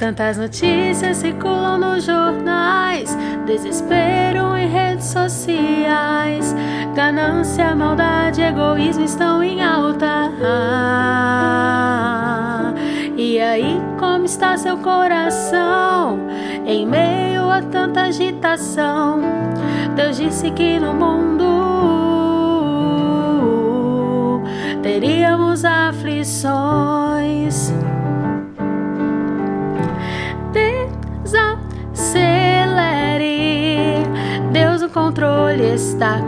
Tantas notícias circulam nos jornais, desespero em redes sociais, ganância, maldade, egoísmo estão em alta. E aí, como está seu coração em meio a tanta agitação? Deus disse que no mundo teríamos aflições. Controle está.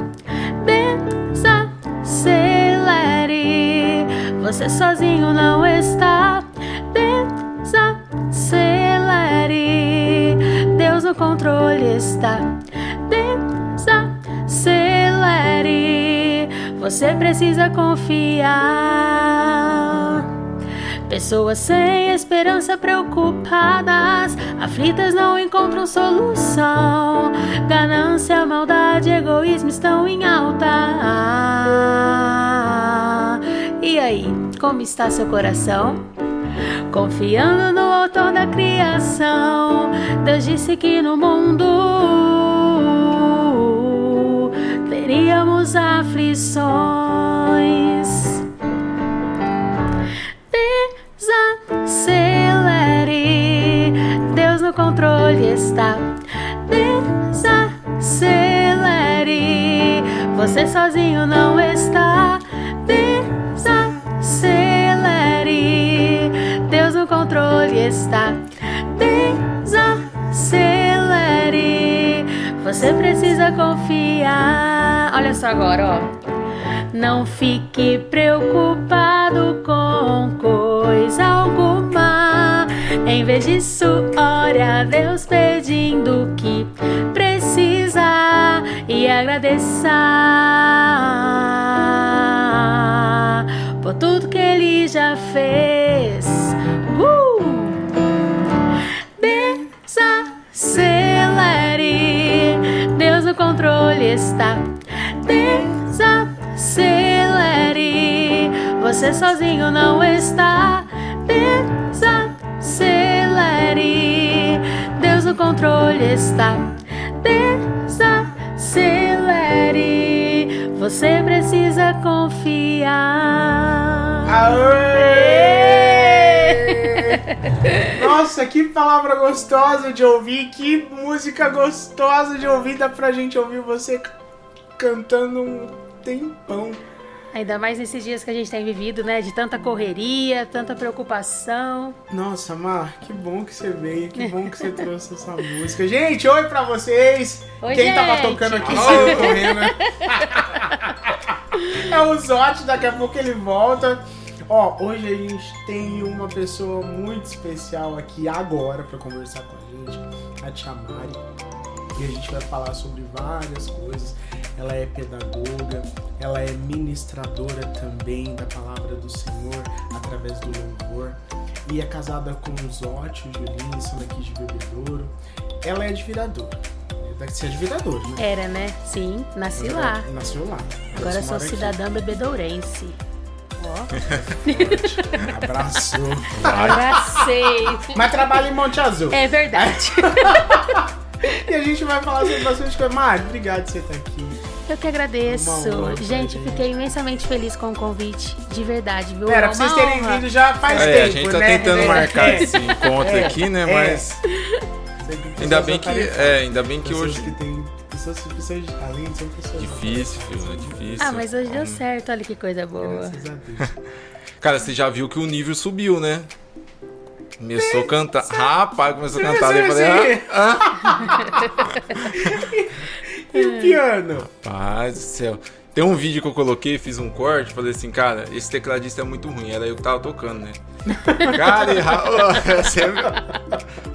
Desacelere, você sozinho não está. Desacelere, Deus no controle está. Desacelere, você precisa confiar. Pessoas sem esperança, preocupadas, aflitas não encontram solução. Ganância, maldade, egoísmo estão em alta. E aí, como está seu coração? Confiando no autor da criação, Deus disse que no mundo teríamos aflições. No controle está. Desacelere, você sozinho não está. Desacelere, Deus no controle está. Desacelere, você precisa confiar. Olha só agora, ó. Não fique preocupado com coisa alguma. Em vez disso, ore a Deus pedindo o que precisa e agradeça por tudo que Ele já fez. Uh! Desacelere, Deus no controle está. Desacelere, você sozinho não está. Controle está. Desacelere, você precisa confiar. Aê! Nossa, que palavra gostosa de ouvir, que música gostosa de ouvir. Dá pra gente ouvir você cantando um tempão. Ainda mais nesses dias que a gente tem vivido, né? De tanta correria, tanta preocupação. Nossa, Mar, que bom que você veio, que bom que você trouxe essa música. Gente, oi pra vocês! Oi, Quem tava gente. tocando aqui saiu correndo. é o Zote, daqui a pouco ele volta. Ó, hoje a gente tem uma pessoa muito especial aqui agora pra conversar com a gente, a Tia Mari. E a gente vai falar sobre várias coisas. Ela é pedagoga, ela é ministradora também da palavra do Senhor através do louvor. E é casada com o Zote, o Julinho, são daqui de Bebedouro. Ela é de Viradouro. Deve ser de Viradouro, né? Era, né? Sim, nasci lá. Nasceu lá. Agora sou mora aqui. cidadã bebedourense. Ó, Abraçou. abracei. Mas trabalha em Monte Azul. É verdade. E a gente vai falar sobre bastante coisa. Mari, obrigado por você estar aqui. Eu que agradeço. Gente, gente. fiquei imensamente feliz com o convite. De verdade, viu? Pera, É pra vocês terem honra. vindo já faz É, tempo, a gente tá né? tentando É, marcar é. esse encontro É, aqui, né? é. Mas ainda bem que, é, ainda bem que hoje que tem pessoas, pessoas de talento são pessoas difícil, filho, é difícil. Ah, mas hoje deu certo. Olha que coisa boa. Graças a Deus. Cara, você já viu que o nível subiu, né? Começou a cantar. Rapaz, começou a cantar. Eu falei, ah, E o piano? Rapaz do céu. Tem um vídeo que eu coloquei, fiz um corte, falei assim, cara, esse tecladista é muito ruim. Era eu que tava tocando, né? Cara, erra... Ô, você viu?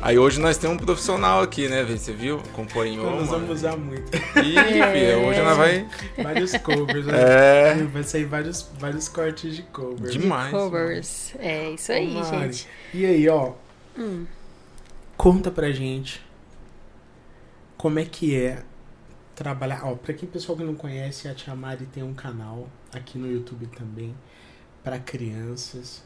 Aí hoje nós temos um profissional aqui, né, velho? Você viu? Acompanhou. Nós mano. vamos usar muito. Ih, filha, hoje nós vai. Vários covers. né? É. Vai sair vários, vários cortes de covers. Demais. Covers. É isso aí, Ô, gente. E aí, ó. Hum. Conta pra gente como é que é trabalhar. Ó, pra quem pessoal que não conhece, a Tia Mari tem um canal aqui no YouTube também pra crianças.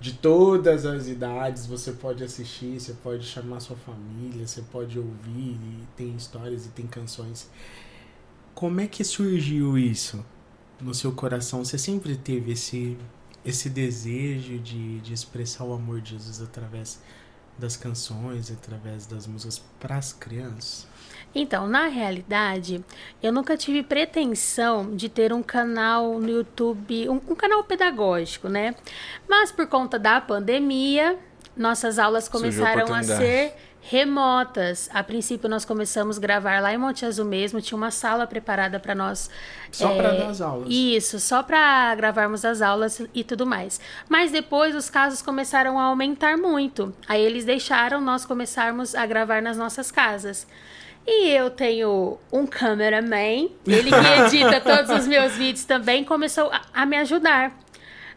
de todas as idades, você pode assistir, você pode chamar sua família, você pode ouvir, tem histórias e tem canções. Como é que surgiu isso no seu coração? Você sempre teve esse, esse desejo de, de expressar o amor de Jesus através das canções, através das músicas para as crianças? Então, na realidade, eu nunca tive pretensão de ter um canal no YouTube, um, um canal pedagógico, né? Mas por conta da pandemia, nossas aulas começaram a ser remotas. A princípio, nós começamos a gravar lá em Monte Azul mesmo, tinha uma sala preparada para nós. Só é, para dar as aulas. Isso, só para gravarmos as aulas e tudo mais. Mas depois os casos começaram a aumentar muito. Aí eles deixaram nós começarmos a gravar nas nossas casas. E eu tenho um cameraman, ele que edita todos os meus vídeos também, começou a, a, me ajudar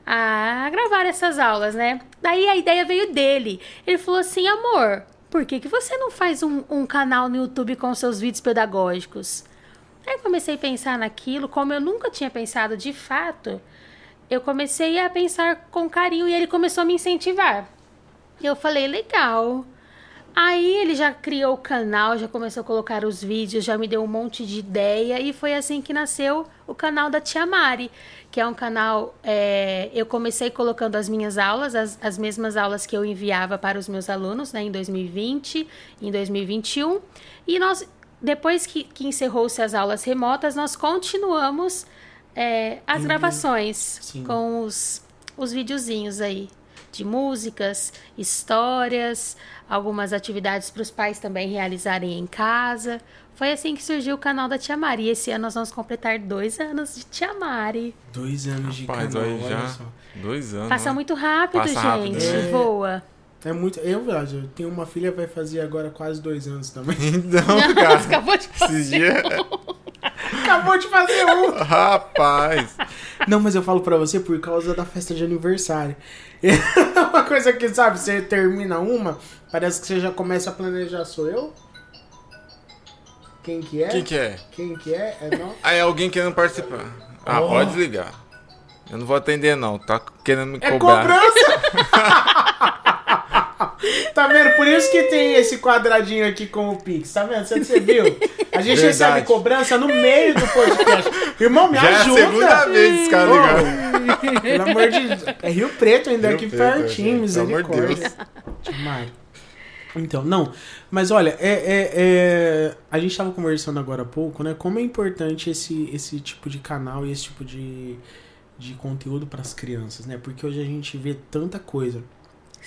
a gravar essas aulas, né? Daí a ideia veio dele. Ele falou assim: amor, por que, que você não faz um, um canal no YouTube com seus vídeos pedagógicos? Aí eu comecei a pensar naquilo, como eu nunca tinha pensado de fato, eu comecei a pensar com carinho e ele começou a me incentivar. Eu falei: legal. Aí ele já criou o canal, já começou a colocar os vídeos, já me deu um monte de ideia e foi assim que nasceu o canal da Tia Mari, que é um canal. É, eu comecei colocando as minhas aulas, as, as mesmas aulas que eu enviava para os meus alunos né, em 2020, em 2021. E nós, depois que, que encerrou-se as aulas remotas, nós continuamos é, as uhum. gravações Sim. com os, os videozinhos aí de músicas, histórias, algumas atividades para os pais também realizarem em casa. Foi assim que surgiu o canal da Tia Mari. E esse ano nós vamos completar dois anos de Tia Mari. Dois anos de Rapaz, canal, aí já dois anos. Passa muito rápido, Passa gente. rápido. É. Voa. É muito. Eu, eu tenho uma filha vai fazer agora quase dois anos também. Então, cara, Acabou de fazer. dias... Acabou de fazer um! Rapaz, Não, mas eu falo pra você por causa da festa de aniversário. uma coisa que, sabe, você termina uma, parece que você já começa a planejar. Sou eu? Quem que é? quem que é? Quem que é? É não? Aí alguém querendo participar. Ah, Oh. pode ligar. Eu não vou atender não, tá querendo me É cobrar. cobrança! Tá vendo? Por isso que tem esse quadradinho aqui com o Pix, tá vendo? Você, você viu? A gente Verdade. recebe cobrança no meio do podcast. Irmão, me Já é a ajuda! segunda vez esse cara Ô, ligando. Pelo amor de Deus. É Rio Preto ainda Rio aqui Preto, pertinho, gente, pelo amor de misericórdia. Mário. Então, não. Mas olha, é, é- é- a gente tava conversando agora há pouco, né? Como é importante esse, esse tipo de canal e esse tipo de, de conteúdo para as crianças, né? Porque hoje a gente vê tanta coisa.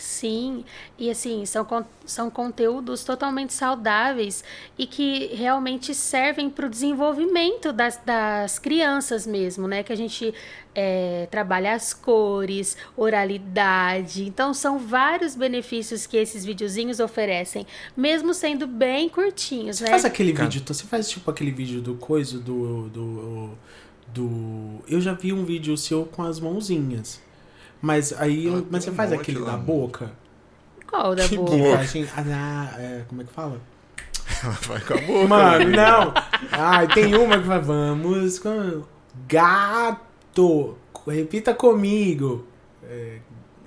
Sim, e assim, são, são conteúdos totalmente saudáveis e que realmente servem para o desenvolvimento das, das crianças mesmo, né? Que a gente é, trabalha as cores, oralidade. Então, são vários benefícios que esses videozinhos oferecem, mesmo sendo bem curtinhos, Você né? faz aquele Cara. vídeo, você faz tipo aquele vídeo do coisa do, do. do. Eu já vi um vídeo seu com as mãozinhas. Mas aí. Ah, mas você um faz aquele lá, da boca? Qual da Que boca? boa. Faz assim, ah, é, como é que fala? Vai com a boca. Mano, amigo. não. Ai, tem uma que vai. Vamos com. Gato. Repita comigo. É,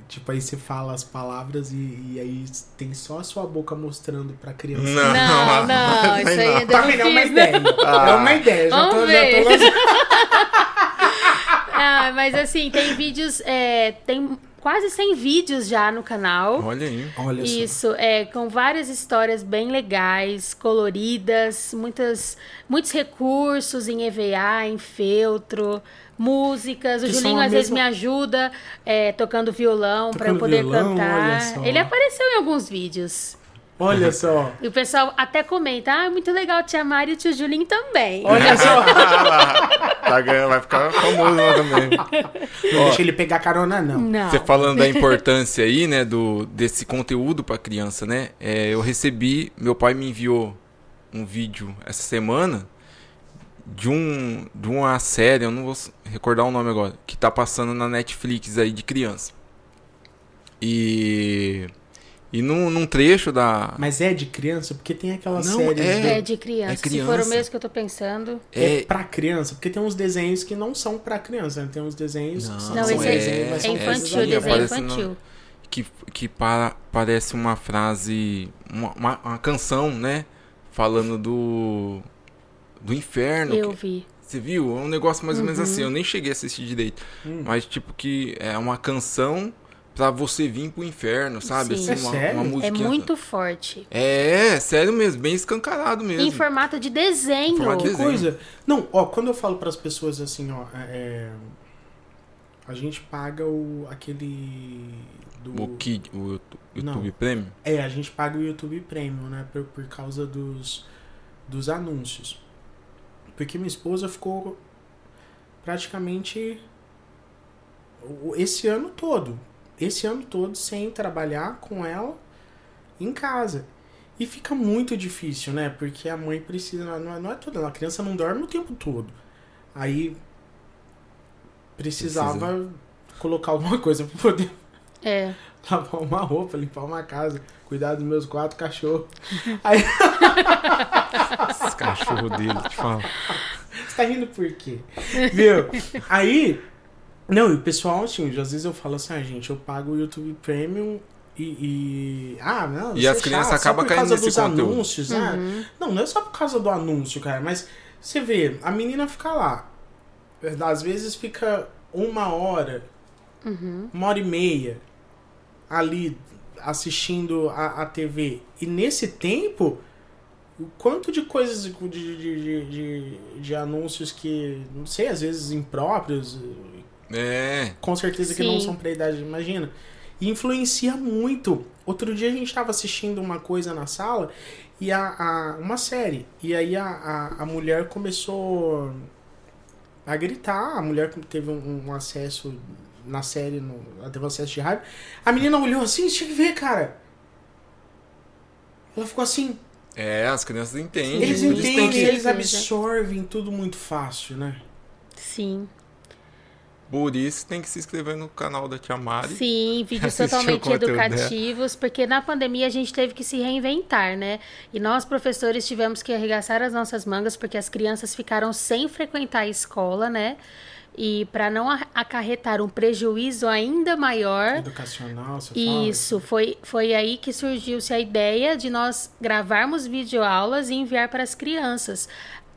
tipo, aí você fala as palavras e, e aí tem só a sua boca mostrando pra criança. Não, Não, não, isso aí ainda Tá não vendo? É uma ideia. Ah. É uma ideia. Já Vamos tô, já ver. tô lançando. Ah, mas assim, tem vídeos, é, tem quase 100 vídeos já no canal. Olha aí. Olha só. Isso, é, com várias histórias bem legais, coloridas, muitas, muitos recursos em EVA, em feltro, músicas. O Que Julinho às vezes mesma- me ajuda é, tocando violão para eu poder violão, cantar. só. Ele apareceu em alguns vídeos. Olha só. E o pessoal até comenta: ah, muito legal, tia Mari e o tio Julinho também. Olha só. Tá ganhando, vai ficar famoso lá também. Não deixa ele pegar carona, não. Não. Você falando da importância aí, né, do, desse conteúdo pra criança, né? É, eu recebi, meu pai me enviou um vídeo essa semana de um de uma série, eu não vou recordar o nome agora, que tá passando na Netflix aí de criança. E e num, num trecho da Mas é de criança? Porque tem aquelas Não, séries é. do- É de criança. É Se for criança. o mesmo que eu tô pensando. É, é, pra criança, porque tem uns desenhos que não são pra criança, né? Tem uns desenhos Não, que são Não, esse é- desenhos, É infantil, coisas desenho infantil. que, que para, parece uma frase, uma, uma, uma canção, né? Falando do. do inferno. Eu que- vi. Você viu? É um negócio mais ou menos Uhum. assim. Eu nem cheguei a assistir direito. Hum. Mas, tipo, que é uma canção pra você vir pro inferno, sabe? Sim. Assim, É uma, sério? uma É musiquinha- muito forte. É, sério mesmo, bem escancarado mesmo. Em formato de desenho. Formato de desenho. coisa. Não, ó, quando eu falo pras pessoas assim, ó, é, a gente paga o aquele do O Kid, o YouTube, Não. Premium. É, a gente paga o YouTube Premium, né, por, por causa dos dos anúncios. Porque minha esposa ficou praticamente o- esse ano todo, esse ano todo sem trabalhar com ela em casa. E fica muito difícil, né? Porque a mãe precisa. Não é, não é toda. A criança não dorme o tempo todo. Aí precisava colocar alguma coisa pra poder É. lavar uma roupa, limpar uma casa, cuidar dos meus quatro cachorros. Aí Esse cachorro dele, te falo. você tá rindo por quê? Viu? Aí. Não, e o pessoal, assim, às vezes eu falo assim, ah, gente, eu pago o YouTube Premium e. e- Ah, não. E as crianças acabam caindo nesse dos conteúdo. anúncios, né? Uhum. Não, não é só por causa do anúncio, cara, mas você vê, a menina fica lá. Às vezes fica uma hora, Uhum. uma hora e meia ali assistindo a, a TV. E nesse tempo, o quanto de coisas de, de, de, de, de anúncios que, não sei, às vezes impróprios, É. com certeza que não Sim. são pra idade, imagina. E influencia muito. Outro dia a gente tava assistindo uma coisa na sala e a, a- uma série. E aí a, a, a mulher começou a gritar. A mulher teve um, um acesso na série, no, ela teve um acesso de raiva. A menina olhou assim, tinha que ver, cara. Ela ficou assim. É, as crianças entendem. Eles Sim, entendem, eles certeza. absorvem tudo muito fácil, né? Sim. Por isso tem que se inscrever no canal da Tia Mari. Sim, vídeos totalmente educativos, porque na pandemia a gente teve que se reinventar, né? E nós, professores, tivemos que arregaçar as nossas mangas, porque as crianças ficaram sem frequentar a escola, né? E para não acarretar um prejuízo ainda maior, Educacional, você fala. Isso, foi, foi aí que surgiu-se a ideia de nós gravarmos videoaulas e enviar para as crianças.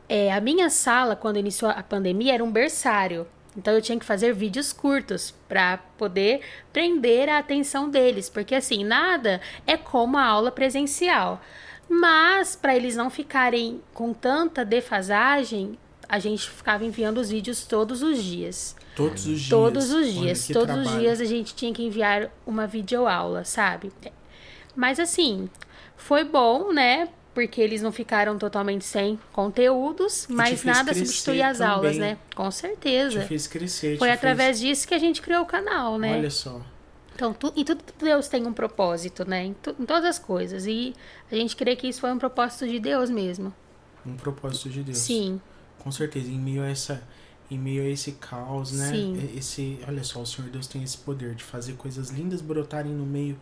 É, a minha sala, quando iniciou a pandemia, era um berçário. Então eu tinha que fazer vídeos curtos para poder prender a atenção deles, porque assim, nada é como a aula presencial. Mas para eles não ficarem com tanta defasagem, a gente ficava enviando os vídeos todos os dias. Todos os dias. Todos os dias. Todos os trabalho. dias a gente tinha que enviar uma videoaula, sabe? Mas assim, foi bom, né? Porque eles não ficaram totalmente sem conteúdos, mas fez nada substitui as aulas, também. né? Com Te certeza. fez crescer. Foi te através disso que a gente criou o canal, né? Fez... Olha só. Então, tu, e tudo Deus tem um propósito, né? Em, tu- em todas as coisas. E a gente crê que isso foi um propósito de Deus mesmo. Um propósito de Deus. Sim, Com certeza. Em meio a essa. Em meio a esse caos, né? Sim. Esse, olha só, o Senhor Deus tem esse poder de fazer coisas lindas brotarem no meio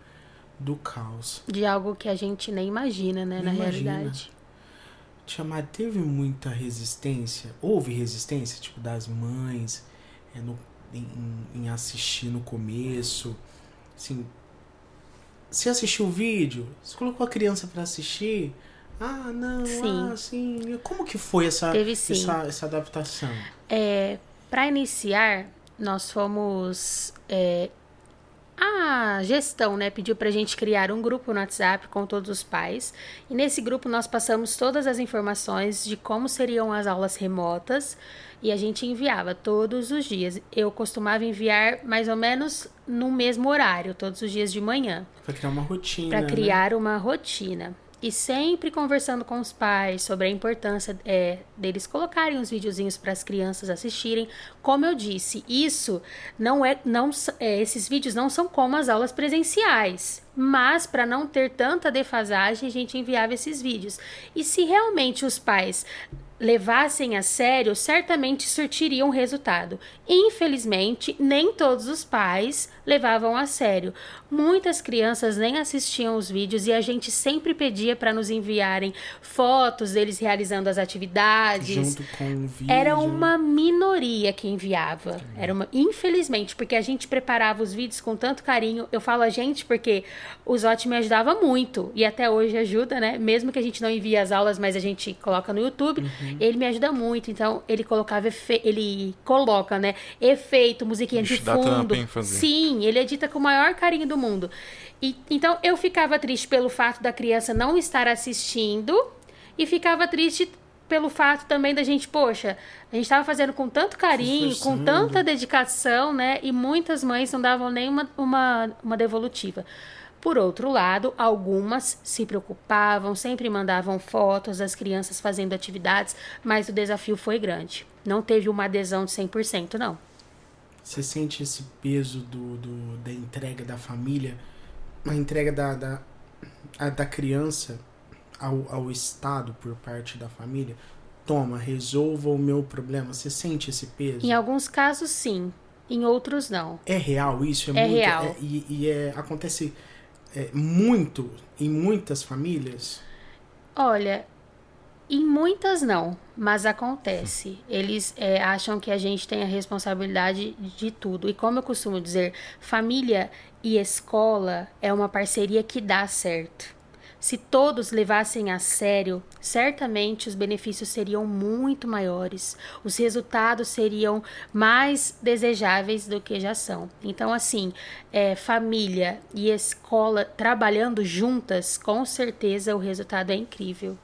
do caos. de algo que a gente nem imagina, né? Nem na imagina. realidade. Tiamat, teve muita resistência? Houve resistência, tipo, das mães é, no- em, em assistir no começo? Assim, você assistiu o vídeo? Você colocou a criança pra assistir? Ah, não, Sim. ah, sim. Como que foi essa, Teve essa, essa adaptação? É, para iniciar, nós fomos. é, a gestão né, pediu para a gente criar um grupo no WhatsApp com todos os pais. E nesse grupo nós passamos todas as informações de como seriam as aulas remotas e a gente enviava todos os dias. Eu costumava enviar mais ou menos no mesmo horário, todos os dias de manhã Pra criar uma rotina. para né? criar uma rotina. E sempre conversando com os pais sobre a importância é, deles colocarem os videozinhos para as crianças assistirem. Como eu disse, isso não é, não é, esses vídeos não são como as aulas presenciais. Mas para não ter tanta defasagem, a gente enviava esses vídeos. E se realmente os pais levassem a sério, certamente surtiriam resultado. Infelizmente, nem todos os pais levavam a sério. Muitas crianças nem assistiam os vídeos e a gente sempre pedia para nos enviarem fotos deles realizando as atividades. Junto com o vídeo. Era uma minoria que enviava. Era uma, infelizmente, porque a gente preparava os vídeos com tanto carinho. Eu falo a gente porque o Zote me ajudava muito e até hoje ajuda, né? Mesmo que a gente não envie as aulas, mas a gente coloca no YouTube, Uhum. ele me ajuda muito. Então, ele colocava efe... ele coloca, né, efeito, musiquinha de Ixi, dá fundo. Sim, ele edita com o maior carinho do mundo. E, então, eu ficava triste pelo fato da criança não estar assistindo e ficava triste pelo fato também da gente, poxa, a gente estava fazendo com tanto carinho, com tanta dedicação, né? E muitas mães não davam nem uma, uma, uma devolutiva. Por outro lado, algumas se preocupavam, sempre mandavam fotos das crianças fazendo atividades, mas o desafio foi grande. Não teve uma adesão de 100%, não. Você sente esse peso do, do- da entrega da família, a entrega da, da, a- da criança ao, ao Estado por parte da família? Toma, resolva o meu problema. Você sente esse peso? Em alguns casos, sim. Em outros, não. É real isso? É muito, real. e e é, acontece é, muito em muitas famílias? Olha, em muitas não, mas acontece. Eles é, acham que a gente tem a responsabilidade de tudo. E como eu costumo dizer, família e escola é uma parceria que dá certo. Se todos levassem a sério, certamente os benefícios seriam muito maiores, os resultados seriam mais desejáveis do que já são. Então, assim, é, família e escola trabalhando juntas, com certeza o resultado é incrível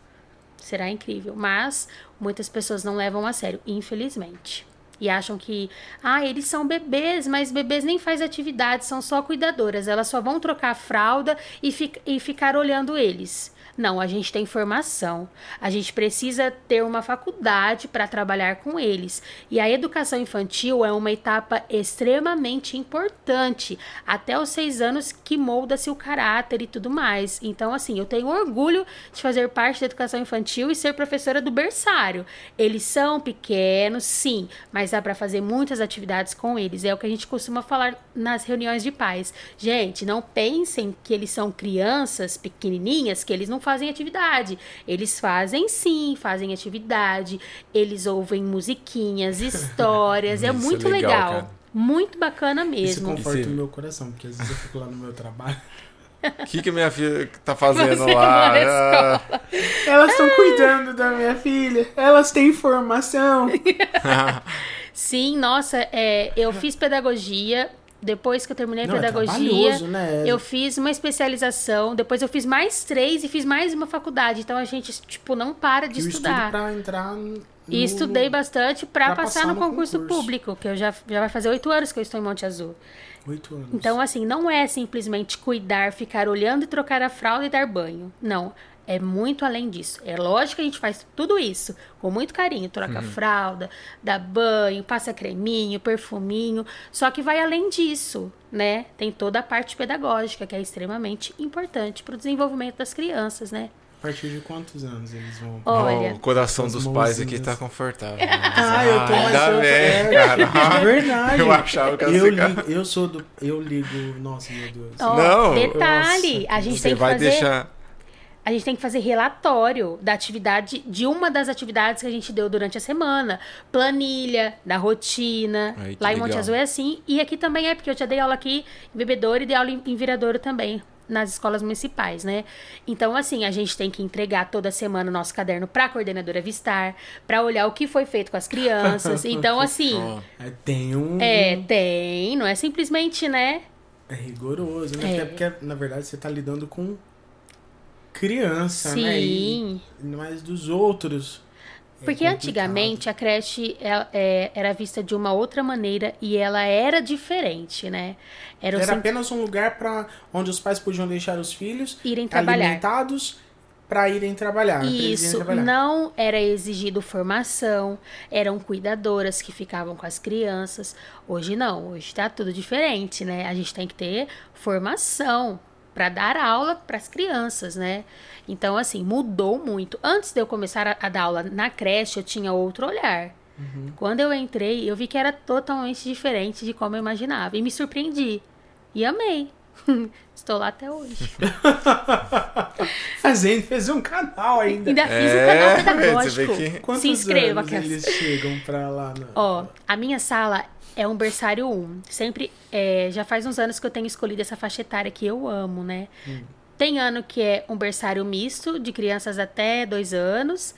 será incrível. Mas muitas pessoas não levam a sério, infelizmente. E acham que, ah, eles são bebês, mas bebês nem faz atividade, são só cuidadoras. Elas só vão trocar a fralda e, fi e ficar olhando eles. Não, a gente tem formação. A gente precisa ter uma faculdade para trabalhar com eles. E a educação infantil é uma etapa extremamente importante. Até os seis anos que molda-se o caráter e tudo mais. Então, assim, eu tenho orgulho de fazer parte da educação infantil e ser professora do berçário. Eles são pequenos, sim, mas dá para fazer muitas atividades com eles. É o que a gente costuma falar nas reuniões de pais. Gente, não pensem que eles são crianças pequenininhas, que eles não fazem atividade. Eles fazem sim, fazem atividade. Eles ouvem musiquinhas, histórias. é é muito legal, legal. cara. Muito bacana Isso mesmo. conforta Isso- o meu coração, porque às vezes eu fico lá no meu trabalho. O que, que minha filha tá fazendo Você lá? Ah, Elas estão cuidando da minha filha. Elas têm formação. Sim, nossa, é, eu fiz pedagogia. Depois que eu terminei a Não, é pedagogia, trabalhoso, né? eu fiz uma especialização. Depois eu fiz mais três e fiz mais uma faculdade. Então a gente, tipo, não para de E estudo estudar. pra entrar no... E estudei bastante para passar, passar no, no concurso, concurso. público, que eu já, já vai fazer oito anos que eu estou em Monte Azul. Oito anos. Então, assim, não é simplesmente cuidar, ficar olhando e trocar a fralda e dar banho. Não. É muito além disso. É lógico que a gente faz tudo isso com muito carinho. Troca a fralda, dá banho, passa creminho, perfuminho. Só que vai além disso, né? Tem toda a parte pedagógica, que é extremamente importante para o desenvolvimento das crianças, né? A partir de quantos anos eles vão... Olha, O coração As dos pais aqui mãozinhas. tá confortável. Ah, eu tô mais... Ainda bem, é, cara. é verdade. Eu achava que eu, ligo, eu sou do... Eu ligo... Nossa, meu Deus. ó, Não. detalhe, a gente Você tem que vai fazer deixar. A gente tem que fazer relatório da atividade, de uma das atividades que a gente deu durante a semana. Planilha, da rotina. Que Lá em Monte legal. Azul é assim. E aqui também é, porque eu já dei aula aqui em Bebedouro e dei aula em, em Viradouro também. Nas escolas municipais, né? Então, assim, a gente tem que entregar toda semana o nosso caderno para a coordenadora Vistar, para olhar o que foi feito com as crianças. Então, assim, É, tem um... é, tem, não é simplesmente, né? É rigoroso, né? É. Até porque, na verdade, você tá lidando com criança, né? E, Sim. mas dos outros. é Porque complicado. antigamente a creche é- é- era vista de uma outra maneira e ela era diferente, né? Era, Era apenas um lugar para onde os pais podiam deixar os filhos irem trabalhar. alimentados para irem trabalhar. eles irem Isso, trabalhar. não era exigido formação, eram cuidadoras que ficavam com as crianças. Hoje não, hoje tá tudo diferente, né? A gente tem que ter formação para dar aula para as crianças, né? Então, assim, mudou muito. Antes de eu começar a, a dar aula na creche, eu tinha outro olhar. Quando eu entrei, eu vi que era totalmente diferente de como eu imaginava. E me surpreendi. E amei. Estou lá até hoje. Fazendo, fez um canal ainda. Ainda fiz É, um canal pedagógico. que- Quantos Se inscreva, anos Cass. eles chegam pra lá? Na... Ó, a minha sala é um berçário 1. Sempre, é, já faz uns anos que eu tenho escolhido essa faixa etária que eu amo, né? Tem ano que é um berçário misto, de crianças até dois anos,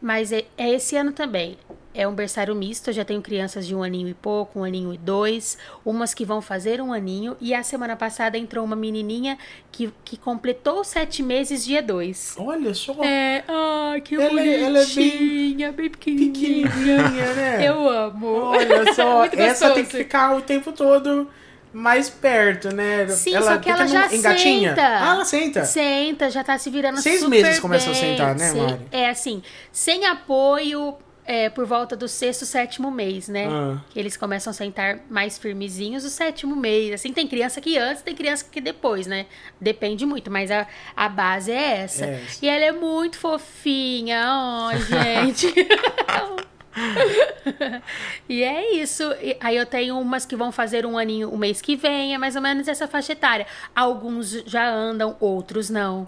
mas é, é esse ano também. É um berçário misto, eu já tenho crianças de um aninho e pouco, um aninho e dois, umas que vão fazer um aninho, e a semana passada entrou uma menininha que, que completou sete meses dia dois. Olha só, É, ai, que Ela é- ela é bem bonitinha, bem pequenininha. pequenininha, né? Eu amo. Olha só, essa tem que ficar o tempo todo mais perto, né? Sim, só que ela já engatinha. senta. Ah, ela senta. Senta, já tá se virando Seis super meses começa a bem. sentar, né, Mari? É assim, sem apoio, é, por volta do sexto, sétimo mês, né? Ah. Que eles começam a sentar mais firmezinhos o sétimo mês. Assim, tem criança que antes, tem criança que depois, né? Depende muito, mas a, a base é essa. É essa. E ela é muito fofinha, ó, gente. e é isso. E aí eu tenho umas que vão fazer um aninho o mês que vem, é mais ou menos essa faixa etária. Alguns já andam, outros não.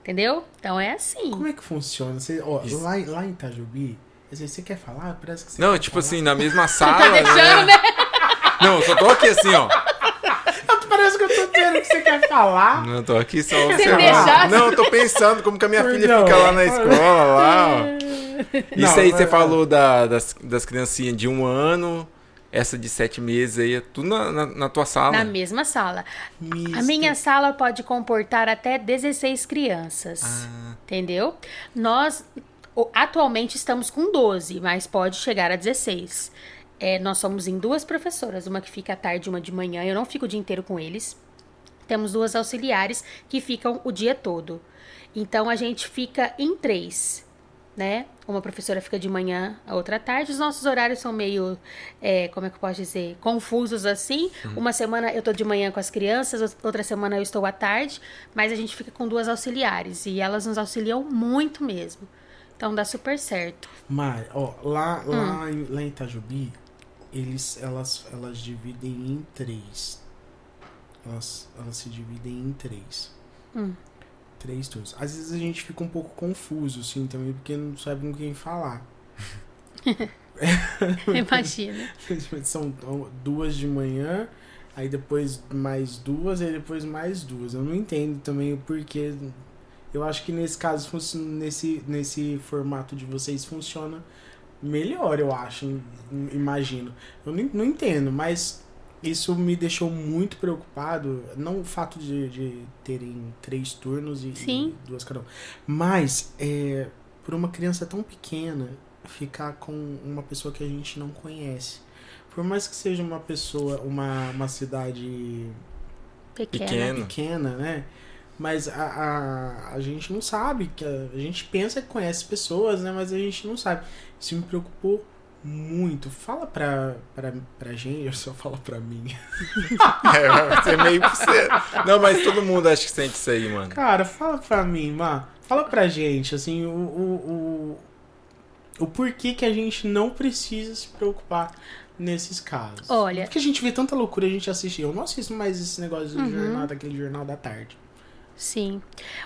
Entendeu? Então é assim. Como é que funciona? Você, ó, lá, lá em Itajubi, você, você quer falar? Parece que você Não, quer tipo falar. assim, na mesma sala. Tá deixando, né? Não, eu só tô aqui assim, ó. Parece que eu tô tendo que você quer falar. Não, eu tô aqui só Você observando. Não, eu tô pensando como que a minha filha Não, fica lá na é. escola, lá, ó. Não, Isso aí, mas- você falou da- das, das criancinhas de um ano, essa de sete meses aí, é tudo na, na, na tua sala. Na mesma sala. Misto. A minha sala pode comportar até 16 crianças. Ah. Entendeu? Nós o- atualmente estamos com 12, mas pode chegar a 16. É, nós somos em duas professoras, uma que fica à tarde e uma de manhã. Eu não fico o dia inteiro com eles. Temos duas auxiliares que ficam o dia todo. Então a gente fica em três, né? Uma professora fica de manhã, a outra à tarde. Os nossos horários são meio, é, como é que eu posso dizer, confusos assim. Uma semana eu tô de manhã com as crianças, outra semana eu estou à tarde, mas a gente fica com duas auxiliares e elas nos auxiliam muito mesmo. Então dá super certo. Mari, ó, lá, lá, Hum. em, lá em Itajubi, eles, elas, elas dividem em três. Elas, elas se dividem em três. Hum. Três turnos. Às vezes a gente fica um pouco confuso, assim, também, porque não sabe com quem falar. Imagina. São duas de manhã, aí depois mais duas, aí depois mais duas. Eu não entendo também o porquê. Eu acho que nesse caso, nesse, nesse formato de vocês, funciona melhor, eu acho. im- Imagino. Eu não, entendo, mas isso me deixou muito preocupado. Não o fato de, de terem três turnos e, Sim. e duas cada um. Mas, é, por uma criança tão pequena, ficar com uma pessoa que a gente não conhece. Por mais que seja uma pessoa, uma, uma cidade Pequena. Pequeno. pequena, né? Mas a, a, a gente não sabe, que a, a gente pensa que conhece pessoas, né? Mas a gente não sabe. Isso me preocupou muito. Fala pra, pra, pra gente, eu só falo pra mim. É, vai ser meio você. Não, mas todo mundo acha que sente isso aí, mano. Cara, fala pra mim, mano. Fala pra gente, assim, o, o, o, o porquê que a gente não precisa se preocupar nesses casos. Olha- Porque a gente vê tanta loucura, a gente assiste. Eu não assisto mais esse negócio do Uhum. jornal, daquele jornal da tarde. Sim.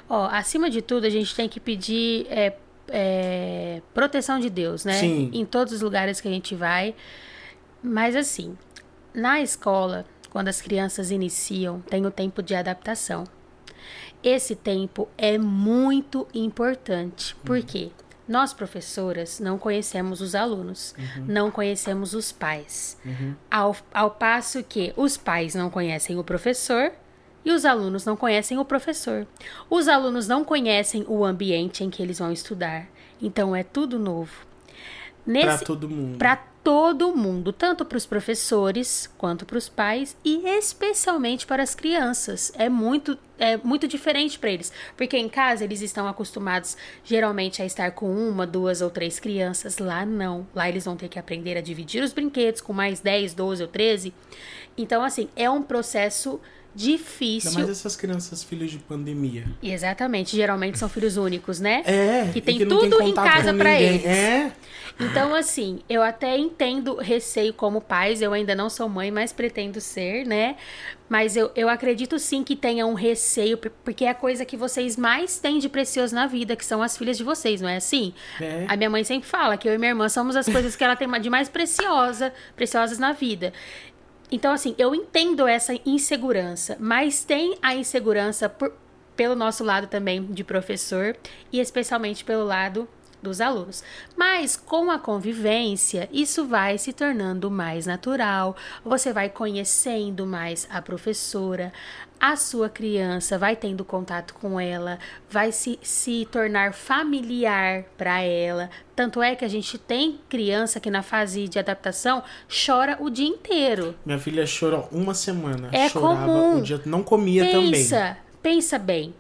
Ó, acima de tudo, a gente tem que pedir é, é, proteção de Deus, né? Sim. Em todos os lugares que a gente vai. Mas assim, na escola, quando as crianças iniciam, tem o tempo de adaptação. Esse tempo é muito importante. Por quê? Nós, professoras, não conhecemos os alunos, não conhecemos os pais. Ao, ao passo que os pais não conhecem o professor e os alunos não conhecem o professor. Os alunos não conhecem o ambiente em que eles vão estudar. Então é tudo novo. Nesse, todo mundo. para todo mundo, tanto para os professores quanto para os pais e especialmente para as crianças. É muito é muito diferente para eles, porque em casa eles estão acostumados geralmente a estar com uma, duas ou três crianças, lá não. Lá eles vão ter que aprender a dividir os brinquedos com mais 10, 12 ou 13. Então assim, é um processo difícil. Ainda mais essas crianças filhos de pandemia. Exatamente, geralmente são filhos únicos, né? É, Que tem não tudo em contato casa ninguém. eles. É, Então, assim, eu até entendo receio como pais, eu ainda não sou mãe, mas pretendo ser, né? Mas eu, eu acredito sim que tenha um receio, por- porque é a coisa que vocês mais têm de precioso na vida, que são as filhas de vocês, não é assim? É. A minha mãe sempre fala que eu e minha irmã somos as coisas que ela tem de mais preciosa, preciosas na vida. Então, assim, eu entendo essa insegurança, mas tem a insegurança por- pelo nosso lado também de professor e especialmente pelo lado dos alunos. Mas com a convivência, isso vai se tornando mais natural. Você vai conhecendo mais a professora, a sua criança vai tendo contato com ela, vai se, se tornar familiar para ela. Tanto é que a gente tem criança que na fase de adaptação chora o dia inteiro. minha filha chorou uma semana. É chorava comum. o dia, não comia também. Pensa, pensa bem.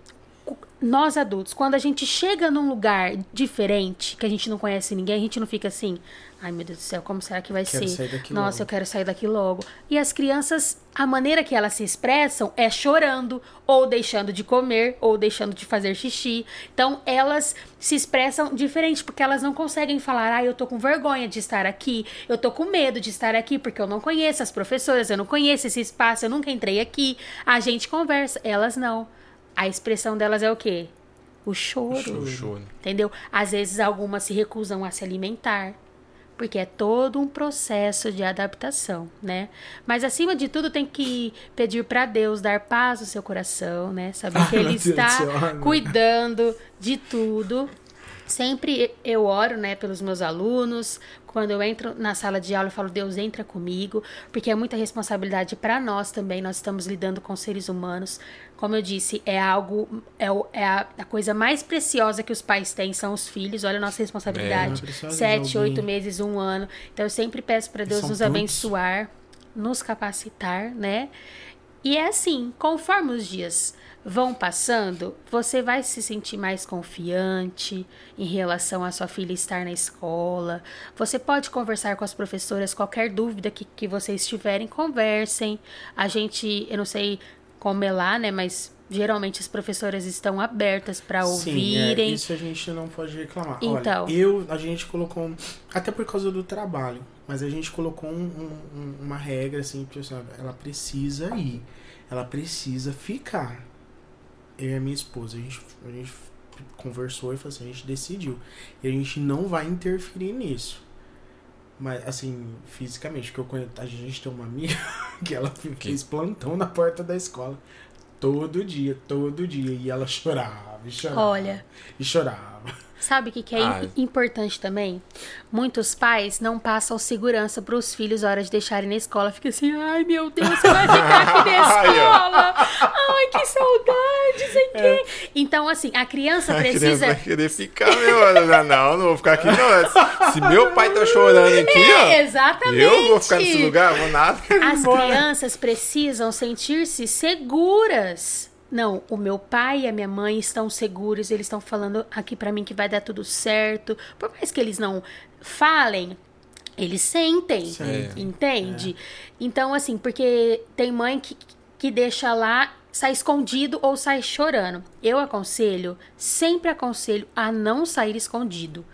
Nós adultos, quando a gente chega num lugar diferente, que a gente não conhece ninguém, a gente não fica assim, ai meu Deus do céu, como será que vai Quero ser? sair daqui Nossa, logo." eu quero sair daqui logo. E as crianças, a maneira que elas se expressam é chorando, ou deixando de comer, ou deixando de fazer xixi. Então, elas se expressam diferente, porque elas não conseguem falar, ah, eu tô com vergonha de estar aqui, eu tô com medo de estar aqui, porque eu não conheço as professoras, eu não conheço esse espaço, eu nunca entrei aqui. A gente conversa, elas não. A expressão delas é o quê? O choro. O choro. Entendeu? Às vezes algumas se recusam a se alimentar. Porque é todo um processo de adaptação, né? Mas acima de tudo tem que pedir para Deus dar paz no seu coração, né? Saber que Ele está céu, cuidando de tudo. Sempre eu oro, né, pelos meus alunos. Quando eu entro na sala de aula, eu falo, Deus, entra comigo, porque é muita responsabilidade para nós também. Nós estamos lidando com seres humanos. Como eu disse, é algo, é, é a, a coisa mais preciosa que os pais têm são os filhos. Olha a nossa responsabilidade. É, Sete, oito meses, um ano. Então eu sempre peço para Deus São nos tantos. abençoar, nos capacitar, né? E é assim, conforme os dias vão passando, você vai se sentir mais confiante em relação à sua filha estar na escola. Você pode conversar com as professoras, qualquer dúvida que, que vocês tiverem, conversem. A gente, eu não sei como é lá, né? Mas geralmente as professoras estão abertas para Sim, é, ouvirem. isso a gente não pode reclamar. Então. Olha, eu, a gente colocou, um- até por causa do trabalho, mas a gente colocou um- um- um- uma regra assim, ela precisa ir, ela precisa ficar. Eu e a minha esposa, a gente, a gente conversou e falou assim, a gente decidiu. E a gente não vai interferir nisso. Mas, assim, fisicamente, porque eu conheço, a gente tem uma amiga que ela fez plantão na porta da escola. Todo dia, todo dia. E ela chorava, e chorava. Olha. E chorava. Sabe o que, que é im- importante também? Muitos pais não passam segurança para os filhos na hora de deixarem na escola. Fica assim, ai meu Deus, você vai ficar aqui na Ai, ó. escola. Ai, que saudade, sei quê. Então, assim, a criança A criança precisa. vai querer ficar, meu. Não, não, não vou ficar aqui não. Se meu pai tá chorando aqui, ó. É, Exatamente. Eu vou ficar nesse lugar, vou nada. As crianças precisam sentir-se seguras. Não, o meu pai e a minha mãe estão seguros, eles estão falando aqui pra mim que vai dar tudo certo. Por mais que eles não falem, eles sentem, Sentem. entende? Então, assim, porque tem mãe que, que deixa lá, sai escondido ou sai chorando. Eu aconselho, sempre aconselho a não sair escondido.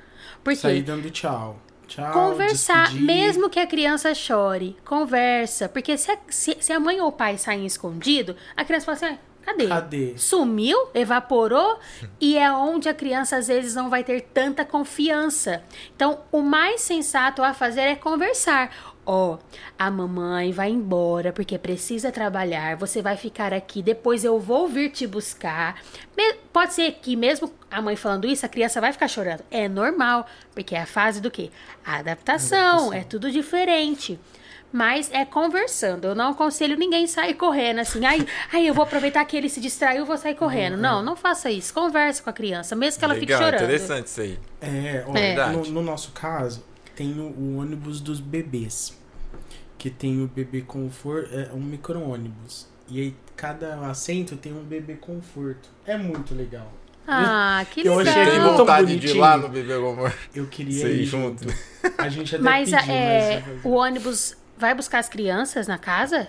Porque Sair dando tchau. Tchau. Conversar, despedir. mesmo que a criança chore, conversa. Porque se a, se, se a mãe ou o pai saem escondido, a criança fala assim: "Ah, cadê? Cadê? Sumiu? Evaporou? e é onde a criança às vezes não vai ter tanta confiança. Então, o mais sensato a fazer é conversar. Ó, a mamãe vai embora porque precisa trabalhar. Você vai ficar aqui. Depois eu vou vir te buscar. Pode ser que mesmo a mãe falando isso, a criança vai ficar chorando. É normal, porque é a fase do quê? Adaptação. É tudo diferente. Mas é conversando. Eu não aconselho ninguém sair correndo assim. Ai, ai, eu vou aproveitar que ele se distraiu, vou sair correndo. Não, não faça isso. Converse com a criança, mesmo que ela Legal, fique chorando. interessante isso aí. É, ó, É. no, no nosso caso, tem o, o ônibus dos bebês. Que tem o bebê conforto, é um micro-ônibus. E aí, cada assento tem um bebê conforto. É muito legal. Ah, que Eu legal. achei Tem aquilo tão vontade de ir bonitinho. lá no Bebê Gomor. Eu queria Sei, ir junto. junto. A gente até Mas pediu, é, mas... o ônibus vai buscar as crianças na casa?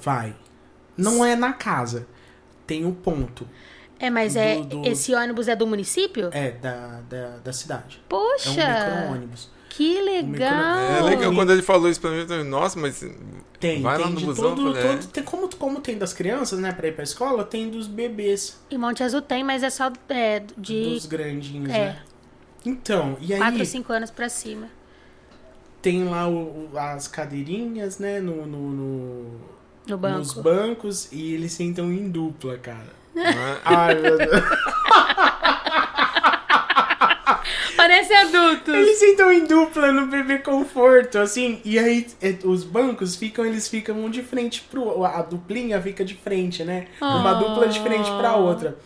Vai. Não é na casa. Tem o ponto. É, mas Do- é do- esse ônibus é do município? É, da, da, da cidade. É um Poxa, micro-ônibus. que legal. É legal quando ele falou isso pra mim, eu falei, nossa, mas Tem, Vai lá tem no de busão, todo, falei, é. todo- tem como, como tem das crianças, né, pra ir pra escola, tem dos bebês, Em Monte Azul tem, mas é só é, de dos grandinhos, é. né? Então, e aí 4 ou 5 anos pra cima. Tem lá o- o- as cadeirinhas, né, no, no- no- No banco. nos bancos, e eles sentam em dupla, cara. Ai, meu Deus. Parece adultos. Eles sentam em dupla no bebê conforto, assim, e aí é, os bancos ficam, eles ficam um de frente pro. A duplinha fica de frente, né? Uma Ah. dupla de frente pra outra.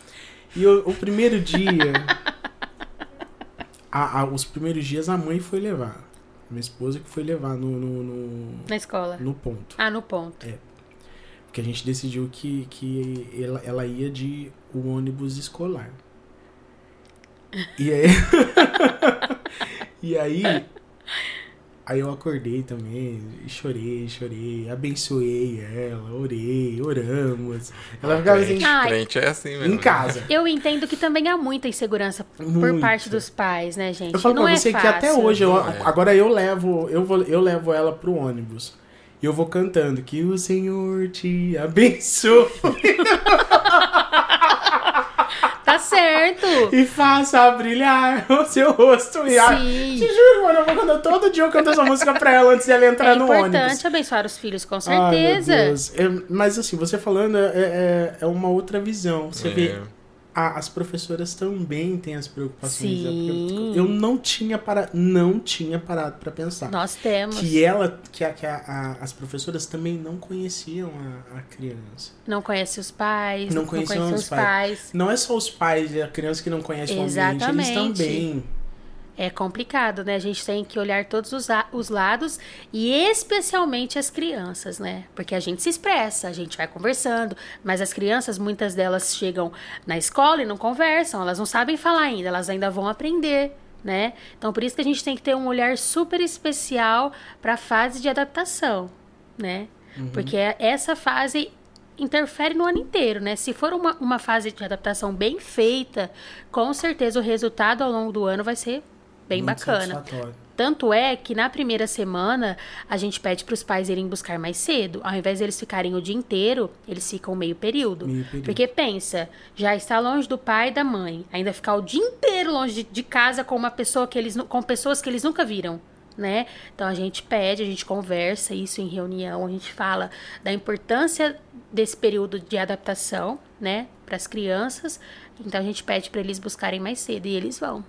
E o, o primeiro dia. a- a- os primeiros dias a mãe foi levar. Minha esposa que foi levar no, no, no, Na escola. no ponto. Ah, no ponto. Porque a gente decidiu que, que ela, ela ia de o ônibus escolar. E aí. e aí. Aí eu acordei também, e chorei, chorei, abençoei ela, orei, oramos. Ela ficava assim, crente, Ai. crente é assim mesmo. em casa. Eu entendo que também há muita insegurança por parte dos pais, né, gente? Eu falo Não pra é você que fácil. até hoje, eu- é. agora eu levo, eu, vou, eu levo ela pro ônibus. E eu vou cantando que o Senhor te abençoe Tá certo. e faça brilhar o seu rosto. E a- Sim. Te juro, mano, eu vou cantar todo dia eu canto essa música pra ela antes dela entrar É no importante ônibus. abençoar os filhos, com Ai, certeza. meu Deus. É, mas assim, você falando é, é, é uma outra visão. Você É. vê, a- as professoras também têm as preocupações. né? Sim. Eu não tinha, para, não tinha parado pra pensar. Nós temos. Que ela, que, a, que a- as professoras também não conheciam a, criança. Não conhece os pais, Não não, conheciam os os pais. Não é só os pais e a criança que não conhece o ambiente, eles Exatamente. também. É complicado, né? A gente tem que olhar todos os, os lados e especialmente as crianças, né? Porque a gente se expressa, a gente vai conversando, mas as crianças, muitas delas chegam na escola e não conversam, elas não sabem falar ainda, elas ainda vão aprender, né? Então por isso que a gente tem que ter um olhar super especial para a fase de adaptação, né? Porque essa fase interfere no ano inteiro, né? Se for uma, uma fase de adaptação bem feita, com certeza o resultado ao longo do ano vai ser bem Muito bacana. Tanto é que na primeira semana a gente pede para os pais irem buscar mais cedo. Ao invés de eles ficarem o dia inteiro, eles ficam meio período. Meio período. Porque pensa, já está longe do pai e da mãe, ainda ficar o dia inteiro longe de, de casa com uma pessoa que eles com pessoas que eles nunca viram, né? Então a gente pede, a gente conversa isso em reunião, a gente fala da importância desse período de adaptação, né, para as crianças. Então a gente pede para eles buscarem mais cedo e eles vão.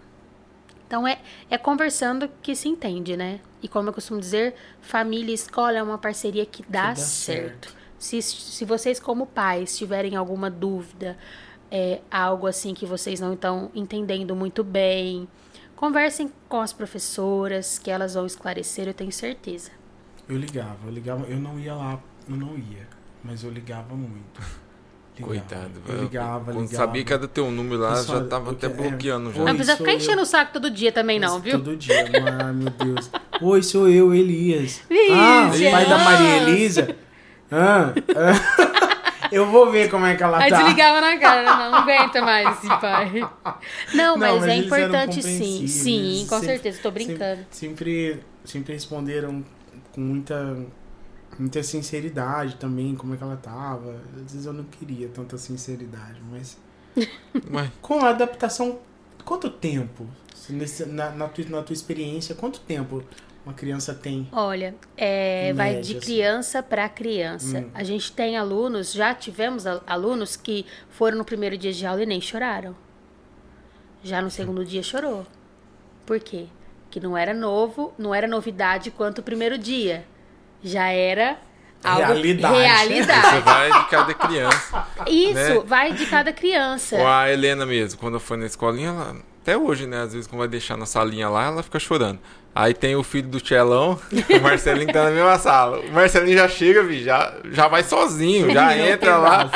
Então é, é conversando que se entende, né? E como eu costumo dizer, família e escola é uma parceria que dá, dá certo. Se, se vocês, como pais, tiverem alguma dúvida, é, algo assim que vocês não estão entendendo muito bem, conversem com as professoras, que elas vão esclarecer, eu tenho certeza. Eu ligava, eu ligava, eu não ia lá, eu não ia, mas eu ligava muito. Ligava. Coitado. Eu ligava, Quando ligava. sabia que era teu número lá, Pessoal, já tava até é, bloqueando já. Oi, não precisa ficar enchendo o saco todo dia também, não, Mas viu? Todo dia, ai meu Deus. Oi, sou eu, Elias. Ah, pai da. Maria Elisa. Ah, ah. eu vou ver como é que ela Aí tá. desligava na cara, não, não aguenta mais esse pai. Não, mas, é eles eram importante sim. Sim, com sempre- certeza, tô brincando. Sempre, sempre, sempre responderam com muita, muita sinceridade também, como é que ela tava. Às vezes eu não queria tanta sinceridade, mas Ué, com a adaptação, quanto tempo? Se nesse- na, na, tua, na tua experiência, quanto tempo uma criança tem? Olha, é, Em vai média, de assim. criança para criança. Hum. A gente tem alunos, já tivemos alunos que foram no primeiro dia de aula e nem choraram. Já no segundo dia chorou. Por quê? Que não era novo, não era novidade quanto o primeiro dia. Já era algo Realidade. você realidade. vai de cada criança. Isso, Né? vai de cada criança. Ou a Helena mesmo, quando foi na escolinha, ela, até hoje, né? Às vezes, quando vai deixar na salinha lá, ela fica chorando. Aí tem o filho do Tchelão, o Marcelinho que tá na mesma sala. O Marcelinho já chega, vi, já, já vai sozinho, já entra lá.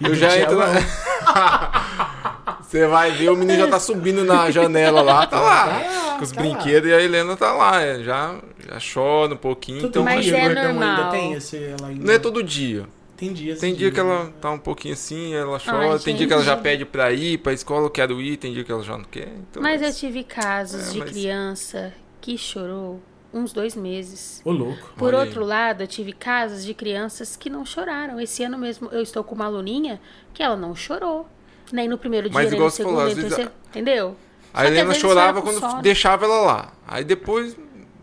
Eu já entro lá. Você vai ver, o menino já tá subindo na janela lá, tá lá. com os tá lá. brinquedos e a Helena tá lá. é, já, já chora um pouquinho. Todo então Mas dia é gordão ainda normal. tem esse, ela ainda não é todo dia. Tem dias. Tem dia que ela tá um pouquinho assim, ela chora. Ai, tem dia que ela já pede pra ir pra escola, eu quero ir. Tem dia que ela já não quer. Então, Mas eu tive casos É, de mas- criança que chorou uns dois meses. Ô, louco. Por Olha aí. outro lado, eu tive casos de crianças que não choraram. Esse ano mesmo eu estou com uma aluninha que ela não chorou. Nem no primeiro dia, Mas nem igual no você segundo, falou, nem vezes terceiro. Entendeu? A Helena chorava quando sono. deixava ela lá. Aí depois,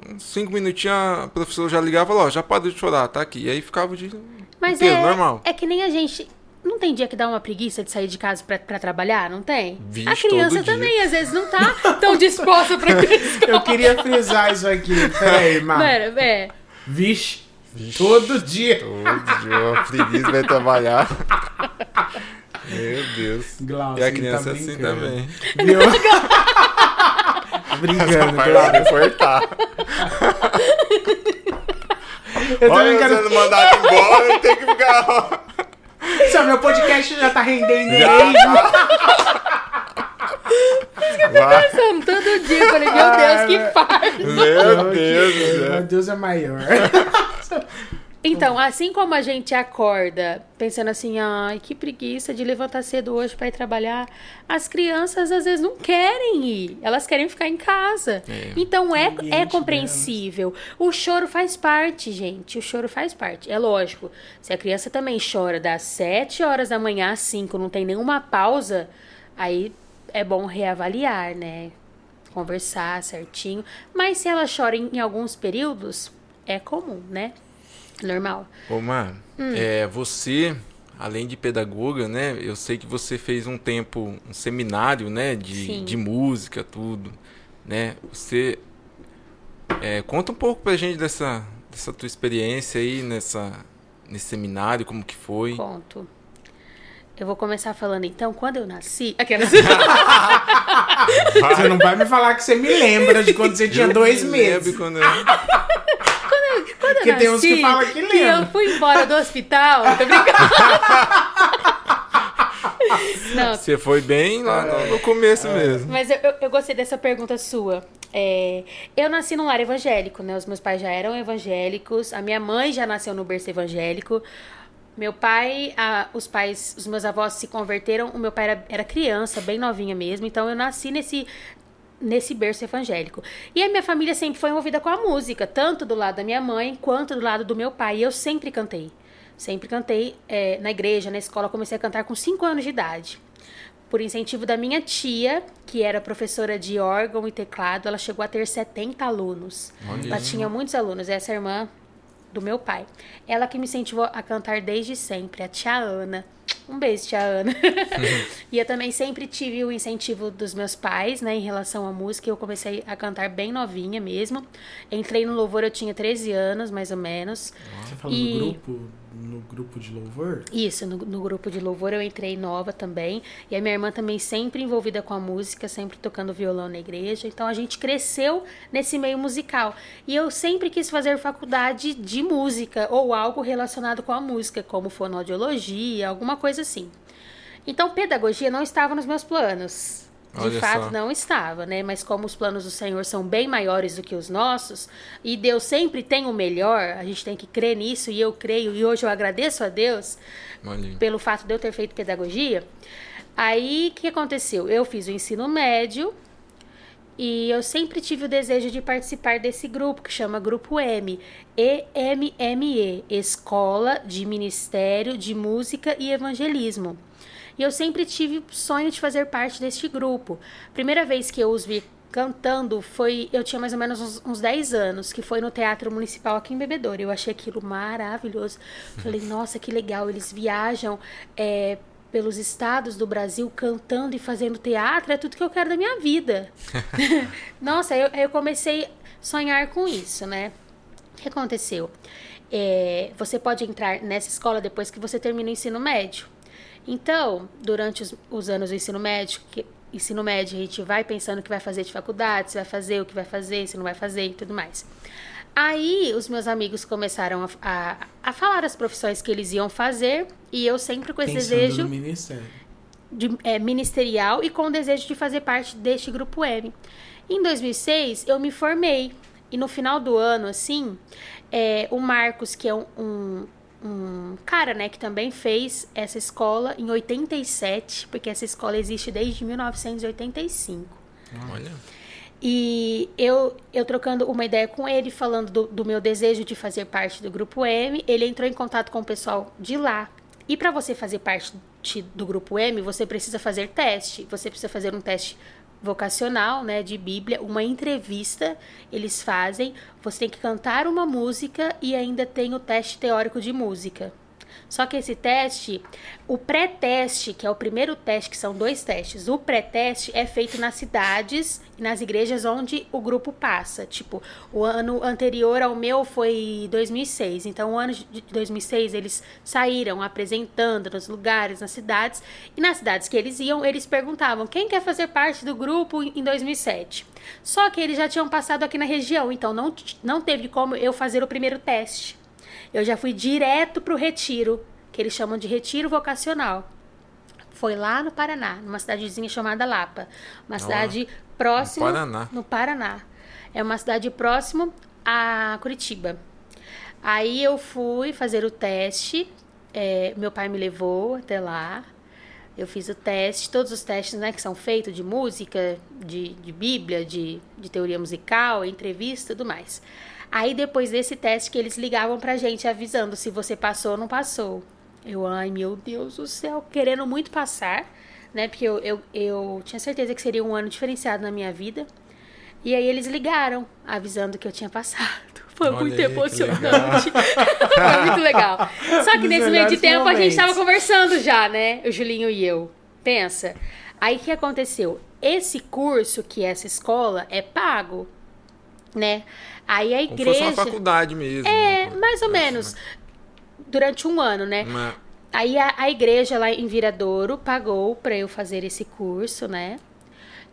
uns cinco minutinhos, a professora já ligava lá, ó, já parou de chorar, tá aqui. E aí ficava o dia Mas inteiro, é, normal. é que nem a gente. Não tem dia que dá uma preguiça de sair de casa pra, pra trabalhar? Não tem? Vixe, a criança todo dia. também, às vezes, não tá tão disposta pra escola. Eu queria frisar isso aqui. Peraí, Mar. Mano, é. Vixe. Todo dia. Todo dia, a preguiça vai trabalhar. Meu Deus. Glaucio, E a ele criança tá é assim brincando. também. Viu? brincando, Vai Glaucio. cortar. Eu Olha, também quero. sendo mandado embora, tem que ficar. Só meu podcast já tá rendendo Já mesmo. Vai. Pensando todo dia. Eu falei, meu Deus, que fardo. Meu Deus Meu. Deus é maior. Então, assim como a gente acorda pensando assim, ai, que preguiça de levantar cedo hoje pra ir trabalhar, as crianças às vezes não querem ir, elas querem ficar em casa. É. Então é, é compreensível. O choro faz parte, gente. O choro faz parte. É lógico. Se a criança também chora das 7 horas da manhã às 5, não tem nenhuma pausa, aí é bom reavaliar, né? Conversar certinho. Mas se ela chora em, em alguns períodos, é comum, né? Normal. Ô, Mar, Hum. é, você, além de pedagoga, né? Eu sei que você fez um tempo, um seminário, né? De, Sim. de música, tudo, né? Você... é, conta um pouco pra gente dessa, dessa tua experiência aí nessa, nesse seminário, como que foi. Conto. Eu vou começar falando então, quando eu nasci. Aquelas... Você não vai me falar que você me lembra de quando você tinha Eu dois me meses. quando eu- quando eu Porque tem uns que nasci, falam que eu lembra. fui embora do hospital. Tô brincando. Não, Você foi bem lá no, no começo mesmo. Mas eu, eu, eu gostei dessa pergunta sua. É, eu nasci num lar evangélico, né? Os meus pais já eram evangélicos. A minha mãe já nasceu no berço evangélico. Meu pai, a- os pais, os meus avós se converteram. O meu pai era, era criança, bem novinha mesmo. Então eu nasci nesse nesse berço evangélico. E a minha família sempre foi envolvida com a música, tanto do lado da minha mãe quanto do lado do meu pai. E eu sempre cantei. Sempre cantei é, na igreja, na escola. Comecei a cantar com 5 anos de idade. Por incentivo da minha tia, que era professora de órgão e teclado, ela chegou a ter 70 alunos. Olha Ela isso. tinha muitos alunos. Essa irmã do meu pai. Ela que me incentivou a cantar desde sempre, a tia Ana. Um beijo, tia Ana. e eu também sempre tive o incentivo dos meus pais, né, em relação à música. Eu comecei a cantar bem novinha mesmo. Entrei no louvor, eu tinha 13 anos, mais ou menos. Você falou E- no grupo, no grupo de louvor? Isso, no, no grupo de louvor eu entrei nova também. E a minha irmã também sempre envolvida com a música, sempre tocando violão na igreja. Então a gente cresceu nesse meio musical. E eu sempre quis fazer faculdade de música ou algo relacionado com a música, como fonoaudiologia, alguma coisa assim. Então pedagogia não estava nos meus planos. De Olha fato, só. não estava, né? Mas como os planos do Senhor são bem maiores do que os nossos, e Deus sempre tem o melhor, a gente tem que crer nisso, e eu creio, e hoje eu agradeço a Deus aí. pelo fato de eu ter feito pedagogia. Aí, o que aconteceu? Eu fiz o ensino médio e eu sempre tive o desejo de participar desse grupo que chama Grupo M, EMME, Escola de Ministério de Música e Evangelismo. E eu sempre tive o sonho de fazer parte deste grupo. Primeira vez que eu os vi cantando foi, eu tinha mais ou menos uns, uns 10 anos, que foi no Teatro Municipal aqui em Bebedouro. Eu achei aquilo maravilhoso. Falei, nossa, que legal, eles viajam é, pelos estados do Brasil cantando e fazendo teatro, é tudo que eu quero da minha vida. nossa, eu, eu comecei a sonhar com isso, né? O que aconteceu? É, você pode entrar nessa escola depois que você termina o ensino médio. Então, durante os, os anos do ensino médio, que, ensino médio, a gente vai pensando o que vai fazer de faculdade, se vai fazer, o que vai fazer, se não vai fazer e tudo mais. Aí, os meus amigos começaram a, a, a falar as profissões que eles iam fazer, e eu sempre com esse Pensando desejo no ministério. de, é, ministerial e com o desejo de fazer parte deste grupo M. Em 2006, eu me formei. E no final do ano, assim, é, o Marcos, que é um, um, um cara, né, que também fez essa escola em 87, porque essa escola existe desde 1985. Olha. E eu, eu trocando uma ideia com ele, falando do, do meu desejo de fazer parte do Grupo M, ele entrou em contato com o pessoal de lá. E para você fazer parte do Grupo M, você precisa fazer teste. Você precisa fazer um teste vocacional, né, de Bíblia, uma entrevista eles fazem. Você tem que cantar uma música e ainda tem o teste teórico de música. Só que esse teste, o pré-teste, que é o primeiro teste, que são dois testes, o pré-teste é feito nas cidades e nas igrejas onde o grupo passa. Tipo, o ano anterior ao meu foi 2006. Então, o ano de 2006 eles saíram apresentando nos lugares, nas cidades. E nas cidades que eles iam, eles perguntavam quem quer fazer parte do grupo em 2007. Só que eles já tinham passado aqui na região, então não, não teve como eu fazer o primeiro teste. Eu já fui direto para o retiro, que eles chamam de retiro vocacional. Foi lá no Paraná, numa cidadezinha chamada Lapa. Uma cidade próxima. No Paraná. No Paraná. É uma cidade próxima a Curitiba. Aí eu fui fazer o teste. É, meu pai me levou até lá. Eu fiz o teste, todos os testes né, que são feitos de música, de, de Bíblia, de, de teoria musical, entrevista e tudo mais. Aí depois desse teste que eles ligavam pra gente avisando se você passou ou não passou. Eu, ai meu Deus do céu, querendo muito passar, né? Porque eu, eu, eu tinha certeza que seria um ano diferenciado na minha vida. E aí eles ligaram avisando que eu tinha passado. Foi Olha muito aí, emocionante. Foi muito legal. Só que nesse meio de tempo a gente tava momentos. conversando já, né? O Julinho e eu. Pensa. Aí o que aconteceu? Esse curso, que é essa escola, é pago, né? Aí a Como fosse uma igreja. faculdade mesmo. É, né? mais ou menos. Durante um ano, né? Uma- Aí a, a igreja lá em Viradouro pagou para eu fazer esse curso, né?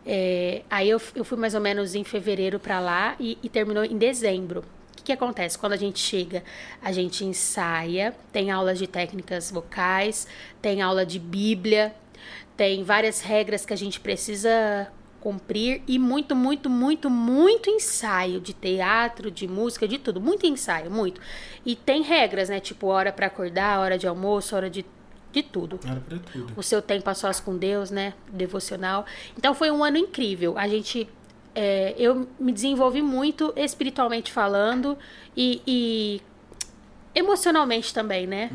É, aí eu, eu fui mais ou menos em fevereiro para lá e, e terminou em dezembro. O que, que acontece? Quando a gente chega, a gente ensaia, tem aulas de técnicas vocais, tem aula de Bíblia, tem várias regras que a gente precisa cumprir e muito, muito, muito, muito ensaio de teatro, de música, de tudo. Muito ensaio, muito. E tem regras, né? Tipo, hora para acordar, hora de almoço, hora de, de tudo Era pra tudo. o seu tempo a sós com Deus, né? Devocional. Então foi um ano incrível. A gente. é, eu me desenvolvi muito espiritualmente falando e, e emocionalmente também, né?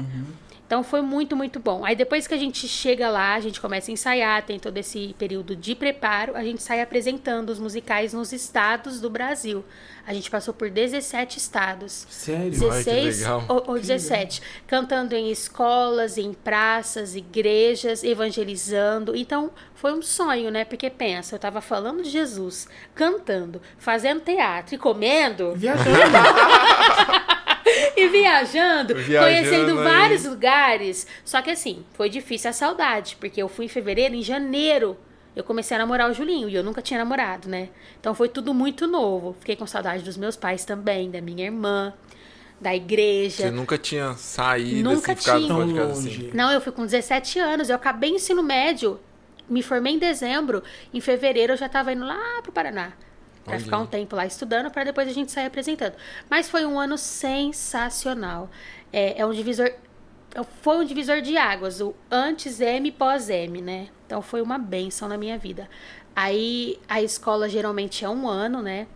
Então foi muito, muito bom. Aí depois que a gente chega lá, a gente começa a ensaiar, tem todo esse período de preparo, a gente sai apresentando os musicais nos estados do Brasil. A gente passou por 17 estados. Sério? Ai, que 16 legal. ou, ou 17. Cantando em escolas, em praças, igrejas, evangelizando. Então, foi um sonho, né? Porque pensa, eu tava falando de Jesus, cantando, fazendo teatro e comendo Viajando. e viajando, Viajando conhecendo aí. vários lugares. Só que assim, foi difícil a saudade, porque eu fui em fevereiro, em janeiro. Eu comecei a namorar o Julinho e eu nunca tinha namorado, né? Então foi tudo muito novo. Fiquei com saudade dos meus pais também, da minha irmã, da igreja. Você nunca tinha saído, Nunca assim, ficado tinha. fora de casa Tão assim. longe. Não, eu fui com 17 anos, eu acabei o ensino médio, me formei em dezembro, em fevereiro eu já tava indo lá pro Paraná. Pra Olha. ficar um tempo lá estudando, para depois a gente sair apresentando. Mas foi um ano sensacional. É, é um divisor. é- Foi um divisor de águas, o antes M e pós M, né? Então foi uma benção na minha vida. Aí a escola geralmente é um ano, né?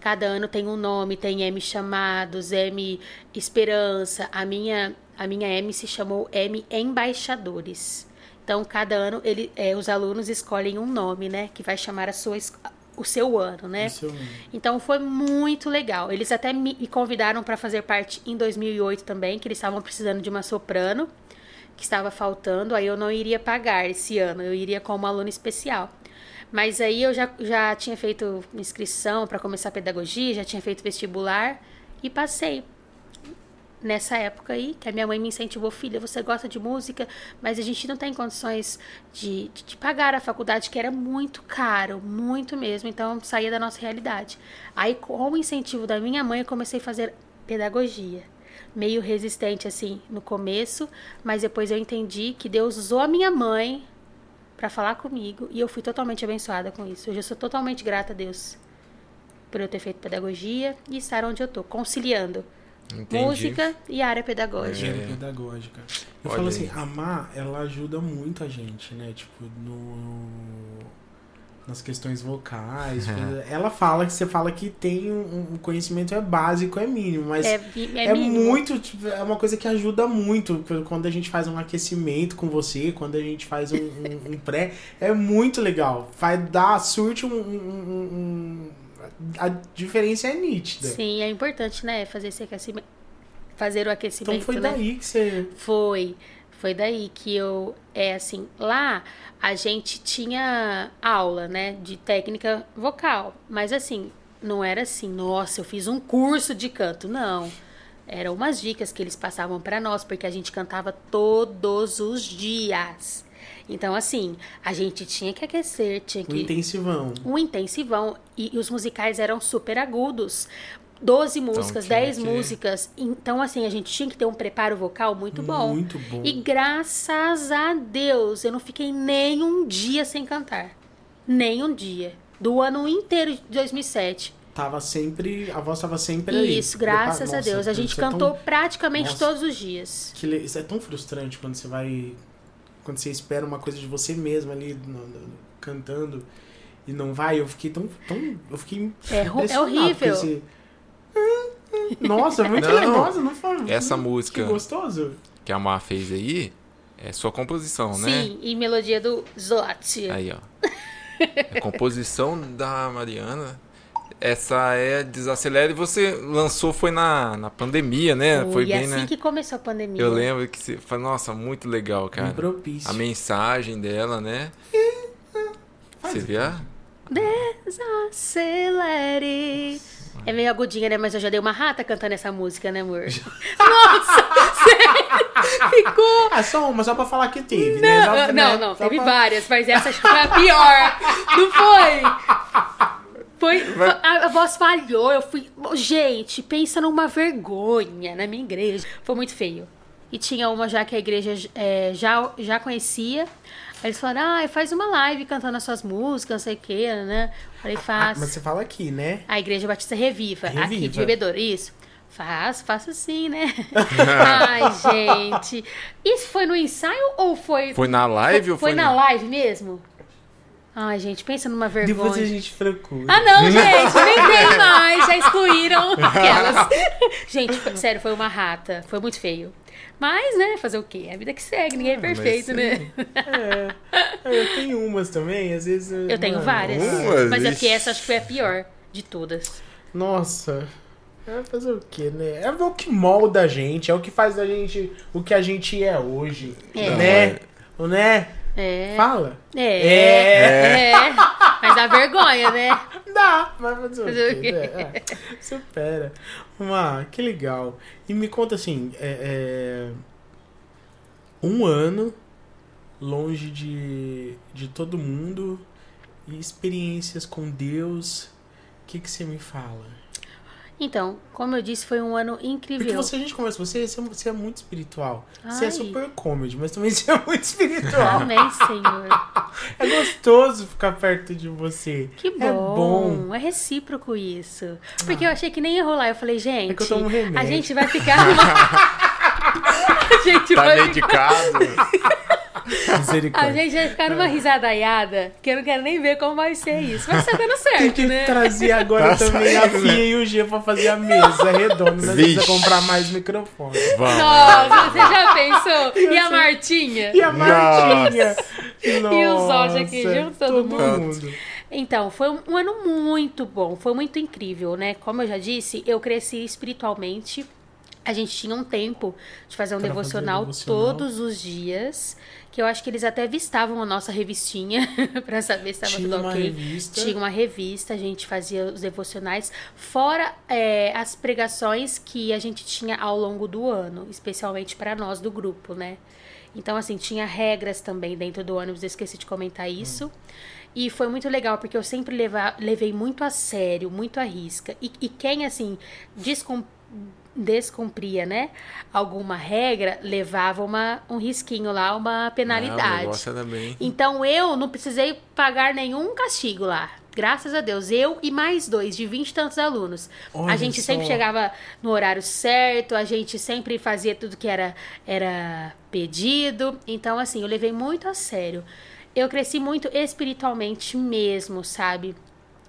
Cada ano tem um nome, tem M chamados, M esperança. A minha, a minha M se chamou M embaixadores. Então, cada ano ele, é, os alunos escolhem um nome, né? Que vai chamar a sua, o seu ano, né? É um- Então foi muito legal. Eles até me me convidaram para fazer parte em 2008 também, que eles estavam precisando de uma soprano, que estava faltando. Aí eu não iria pagar esse ano, eu iria como aluna especial. Mas aí eu já, já tinha feito inscrição para começar a pedagogia, já tinha feito vestibular e passei. Nessa época aí, que a minha mãe me incentivou, filha, você gosta de música, mas a gente não tem condições de, de, de pagar a faculdade, que era muito caro, muito mesmo, então saía da nossa realidade. Aí, com o incentivo da minha mãe, eu comecei a fazer pedagogia. Meio resistente, assim, no começo, mas depois eu entendi que Deus usou a minha mãe para falar comigo e eu fui totalmente abençoada com isso. Hoje eu sou totalmente grata a Deus por eu ter feito pedagogia e estar onde eu tô, conciliando Entendi. música e área pedagógica. Higiene pedagógica. Eu Olha falo aí. assim, a Má, ela ajuda muito a gente, né? Tipo, no... nas questões vocais. Uhum. Ela fala que você fala que tem um, um conhecimento é básico, é mínimo, mas É, é, é, mínimo. muito, tipo, é uma coisa que ajuda muito. Quando a gente faz um aquecimento com você, quando a gente faz um, um- um pré, é muito legal. Vai dar, surte um. A diferença é nítida. Sim, é importante, né? Fazer esse aquecimento. Fazer o aquecimento. Então foi né? daí que você. Foi. Foi daí que eu. É assim, lá a gente tinha aula, né? De técnica vocal. Mas assim, não era assim, nossa, eu fiz um curso de canto. Não. Eram umas dicas que eles passavam pra nós, porque a gente cantava todos os dias. Então, assim, a gente tinha que aquecer, tinha O que intensivão. um intensivão e, e os musicais eram super agudos. 12 músicas, tinha 10 que- músicas. Então, assim, a gente tinha que ter um preparo vocal muito bom. Muito bom. E graças a Deus, eu não fiquei nem um dia sem cantar. Nem um dia. Do ano inteiro de 2007. Tava sempre. A voz tava sempre aí. Isso, graças Prepa- a Deus. Nossa, A gente isso é tão- cantou praticamente Nossa. todos os dias. que le- Isso é tão frustrante quando você vai. Quando você espera uma coisa de você mesmo ali no- no- cantando e não vai. Eu fiquei tão. tão eu fiquei. É é horrível. esse- Nossa, é muito Não, legal. não. Nossa, não foi. Essa que música gostoso. que a Má fez aí é sua composição, né? Sim, e melodia do Zlot. Aí, ó. É composição da Mariana. Essa é Desacelera e você lançou foi na, na pandemia, né? Foi, e bem, assim né? que começou a pandemia. Eu lembro que você falou, nossa, muito legal, cara. Bem propício. A mensagem dela, né? Você vê a... Desacelere. É meio agudinha, né? Mas eu já dei uma rata cantando essa música, né, amor? Nossa, sério? Ficou. Ah, só uma, só pra falar que teve, né? Não, Só- não, né? não, Só teve pra- várias, mas essa acho que foi a pior. Não foi? Foi. A, a voz falhou, eu fui. Gente, pensa numa vergonha na minha igreja. Foi muito feio. E tinha uma já que a igreja é, já, já conhecia. Aí eles falaram, ah, faz uma live cantando as suas músicas, não sei o que, né? Falei, Ah, faz. mas você fala aqui, né? A Igreja Batista Reviva, aqui Reviva. de Bebedouro, isso. Faço, faço sim, né? Ai, gente. Isso foi no ensaio ou foi. Foi na live foi, ou foi, na live mesmo? Ai, gente, pensa numa vergonha. Depois a gente procura. Ah, não, gente, nem tem mais, já excluíram aquelas. gente, foi- sério, foi uma rata. Foi muito feio. Mas, né, fazer o quê? É a vida que segue, ninguém é Ah, mas perfeito, né? É, eu tenho umas também, às vezes. Eu tenho mano, várias. Umas, Mas é porque essa acho que foi a pior de todas. Nossa. É fazer o quê, né? É o que molda a gente, é o que faz da gente o que a gente é hoje. É. Né? Né? É. Fala. É. É. É. Mas dá vergonha, né? Dá, mas fazer o quê? né? É, supera. Má, que legal. E me conta assim, é, é, um ano longe de, de todo mundo e experiências com Deus. O que, que você me fala? Então, como eu disse, foi um ano incrível. Porque você, a gente conversa, você, você é- você é muito espiritual. Você é Ai. super comedy, mas também você é muito espiritual. Amém, Senhor. é gostoso ficar perto de você. Que bom. É bom. É recíproco isso. Porque eu achei que nem ia rolar. Eu falei, gente, É que eu tomo remédio. a gente vai ficar a gente Tá vai medicado. A Misericórdia. gente vai ficar numa risadaiada, que eu não quero nem ver como vai ser isso. Vai ser dando certo, Tem que né? trazer agora Tá também a Fia e o G pra fazer a mesa redonda. Nós Vixe. precisamos comprar mais microfone. Vamos. Nossa, você já pensou? E a Martinha? E a Martinha? E os Jorge aqui Nossa, junto, todo mundo. mundo. Então, foi um, ano muito bom, foi muito incrível, né? Como eu já disse, eu cresci espiritualmente. A gente tinha um tempo de fazer um Pra fazer devocional, devocional. todos os dias. Que eu acho que eles até vistavam a nossa revistinha pra saber se estava tudo uma ok. revista. Tinha uma revista, a gente fazia os devocionais, fora é, as pregações que a gente tinha ao longo do ano, especialmente para nós do grupo, né? Então, assim, tinha regras também dentro do ônibus, eu esqueci de comentar isso. E foi muito legal, porque eu sempre leva, levei muito a sério, muito a risca. E, e quem, assim, descom- descumpria, né, alguma regra, levava uma, um risquinho lá, uma penalidade. era bem... Então eu não precisei pagar nenhum castigo lá. Graças a Deus. Eu e mais dois, de vinte e tantos alunos. Olha a gente só. sempre chegava no horário certo, a gente sempre fazia tudo que era, era pedido. Então, assim, eu levei muito a sério. Eu cresci muito espiritualmente mesmo, sabe?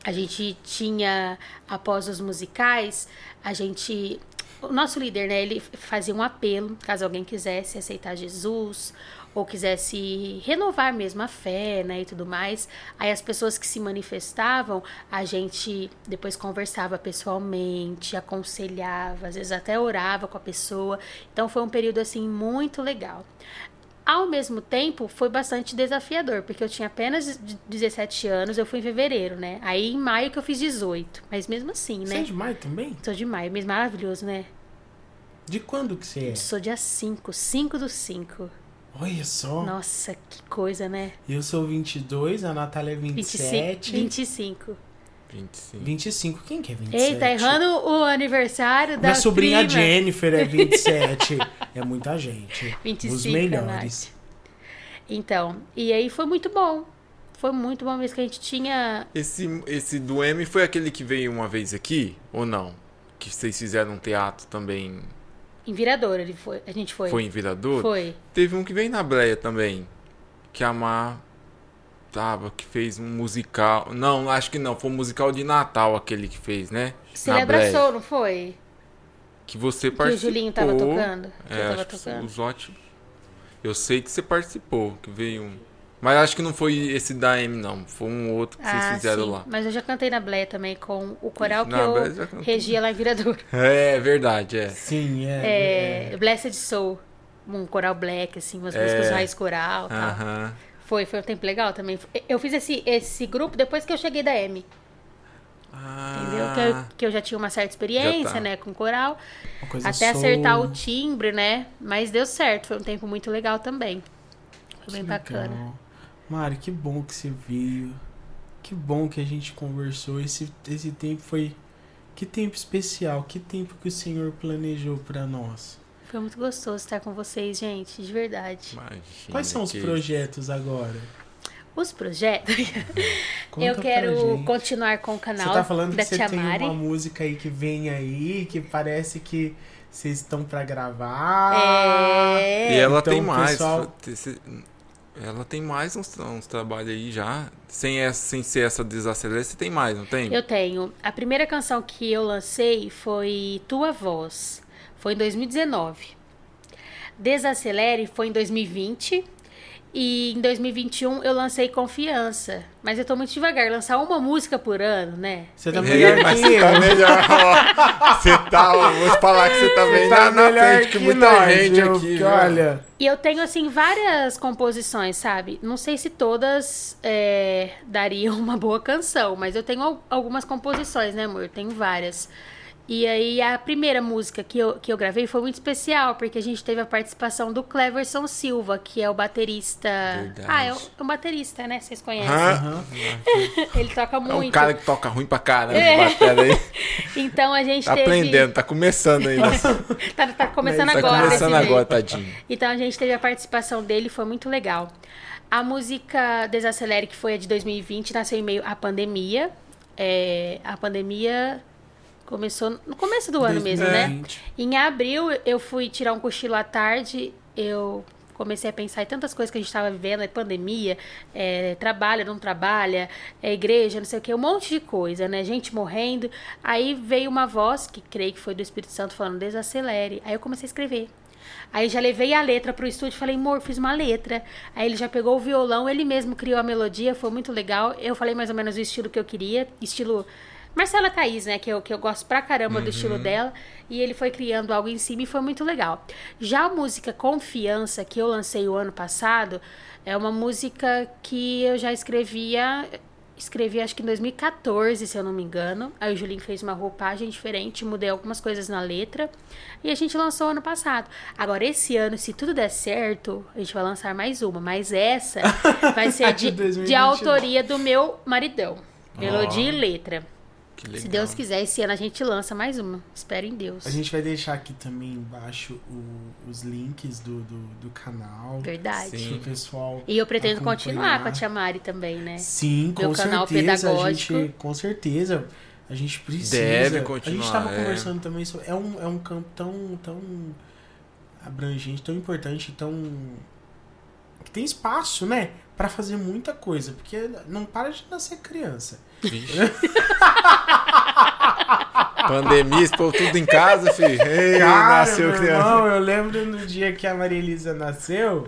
A gente tinha, após os musicais, a gente. O nosso líder, né, ele fazia um apelo, caso alguém quisesse aceitar Jesus ou quisesse renovar mesmo a fé, né, e tudo mais. Aí as pessoas que se manifestavam, a gente depois conversava pessoalmente, aconselhava, às vezes até orava com a pessoa. Então foi um período assim muito legal. Ao mesmo tempo, foi bastante desafiador, porque eu tinha apenas 17 anos, eu fui em fevereiro, né? Aí em maio que eu fiz 18. Mas mesmo assim, Você é né? de maio também? Sou de maio, mês maravilhoso, né? De quando que você é? Sou dia 5, 5 do 5. Olha só. Nossa, que coisa, né? Eu sou 22, a Natália é 27. 25. 25. 25. Quem que é 27? Eita, errando o aniversário da Minha sobrinha prima. Jennifer é 27. é muita gente. 25, Os melhores. Então, e aí foi muito bom. Foi muito bom mesmo que a gente tinha. Esse, esse do M foi aquele que veio uma vez aqui? Ou não? Que vocês fizeram um teatro também. Em Virador, ele foi. A gente foi. Foi em Viradouro? Foi. Teve um que veio na Breia também. Que a Mar tava, que fez um musical. Não, acho que não. Foi um musical de Natal aquele que fez, né? Você Na Breia. abraçou, não foi? Que você Que o participou. Julinho tava tocando. Que eu É, tava acho que tocando. o Zotti. Eu sei que você participou, que veio um. Mas acho que não foi esse da M, não. Foi um outro que vocês Ah, fizeram sim. lá. Mas eu já cantei na Bleia também com o coral que Na eu regia lá em Viradouro. É, verdade, é. Sim, é. É, Blessed Soul. Um coral black, assim, umas É. músicas raiz coral e tal. Aham. Foi, foi um tempo legal também. Eu fiz esse, esse grupo depois que eu cheguei da M, Ah, entendeu? Que eu, que eu já tinha uma certa experiência, Já tá. né, com coral. Até soul. acertar o timbre, né? Mas deu certo, foi um tempo muito legal também. Foi bem Que bacana. legal. Mari, que bom que você veio. Que bom que a gente conversou. Esse, esse tempo foi. Que tempo especial. Que tempo que o Senhor planejou pra nós. Foi muito gostoso estar com vocês, gente, de verdade. Imagina, Quais são os que- projetos agora? Os projetos. Conta eu quero continuar com o canal Você tá falando da que você Tia tem uma música aí que vem aí, que parece que vocês estão pra gravar. É. E ela Então, tem mais. pessoal- Ela tem mais uns, uns trabalhos aí já. Sem, essa, sem ser essa desacelera, você tem mais, não tem? Eu tenho. A primeira canção que eu lancei foi Tua Voz. Foi em 2019. Desacelere foi em 2020. E em 2021 eu lancei Confiança. Mas eu tô muito devagar. Lançar uma música por ano, né? Você tá É, melhor mas que você tá eu. melhor. ó. Você tá, vou te falar que você tá bem tá na, na melhor frente, que que muita nós, gente viu? aqui. Olha, E eu tenho, assim, várias composições, sabe? Não sei se todas é, dariam uma boa canção, mas eu tenho al- algumas composições, né, amor? Tenho várias. E aí, a primeira música que eu, que eu gravei foi muito especial, porque a gente teve a participação do Cleverson Silva, que é o baterista. Verdade. Ah, é um, é um baterista, né? Vocês conhecem. Aham. Ele toca É muito. um cara que toca ruim pra caramba, É. aí. Então a gente Tá teve. aprendendo, tá começando ainda. Tá, tá começando tá agora. começando desse agora, tadinho. Então a gente teve a participação dele, foi muito legal. A música Desacelere, que foi a de 2020, nasceu em meio à pandemia. É, a pandemia começou no começo do ano mesmo, né? 2020. Em abril eu fui tirar um cochilo à tarde, eu comecei a pensar em tantas coisas que a gente estava vivendo, é pandemia, é, trabalha, não trabalha, é igreja, não sei o que, um monte de coisa, né? Gente morrendo. Aí veio uma voz, que creio que foi do Espírito Santo, falando, desacelere. Aí eu comecei a escrever. Aí já levei a letra pro estúdio e falei, amor, fiz uma letra. Aí ele já pegou o violão, ele mesmo criou a melodia, foi muito legal. Eu falei mais ou menos o estilo que eu queria, estilo Marcela Thaís, né? Que eu, que eu gosto pra caramba do estilo dela. E ele foi criando algo em cima e foi muito legal. Já a música Confiança, que eu lancei o ano passado, é uma música que eu já escrevia. Escrevi acho que em 2014, se eu não me engano. Aí o Julinho fez uma roupagem diferente, mudei algumas coisas na letra. E a gente lançou ano passado. Agora, esse ano, se tudo der certo, a gente vai lançar mais uma. Mas essa vai ser De de, de 2022. autoria do meu maridão. Melodia e letra. Que legal. Se Deus quiser, esse ano a gente lança mais uma. Espero em Deus. A gente vai deixar aqui também embaixo o- os links do, do, do canal. Verdade. Sim. Pro pessoal. E eu pretendo acompanhar. continuar com a Tia Mari também, né? Sim, com Meu canal certeza. A pedagógico. gente, com certeza. A gente precisa. Deve A gente continuar, tava é. conversando também sobre. É um, é um campo tão, tão abrangente, tão importante, tão. que tem espaço, né? Pra fazer muita coisa. Porque não para de nascer criança. Pandemia, esse povo tudo em casa, filho. Ei, Cara, nasceu criança. irmão, eu lembro no dia que a Maria Elisa nasceu.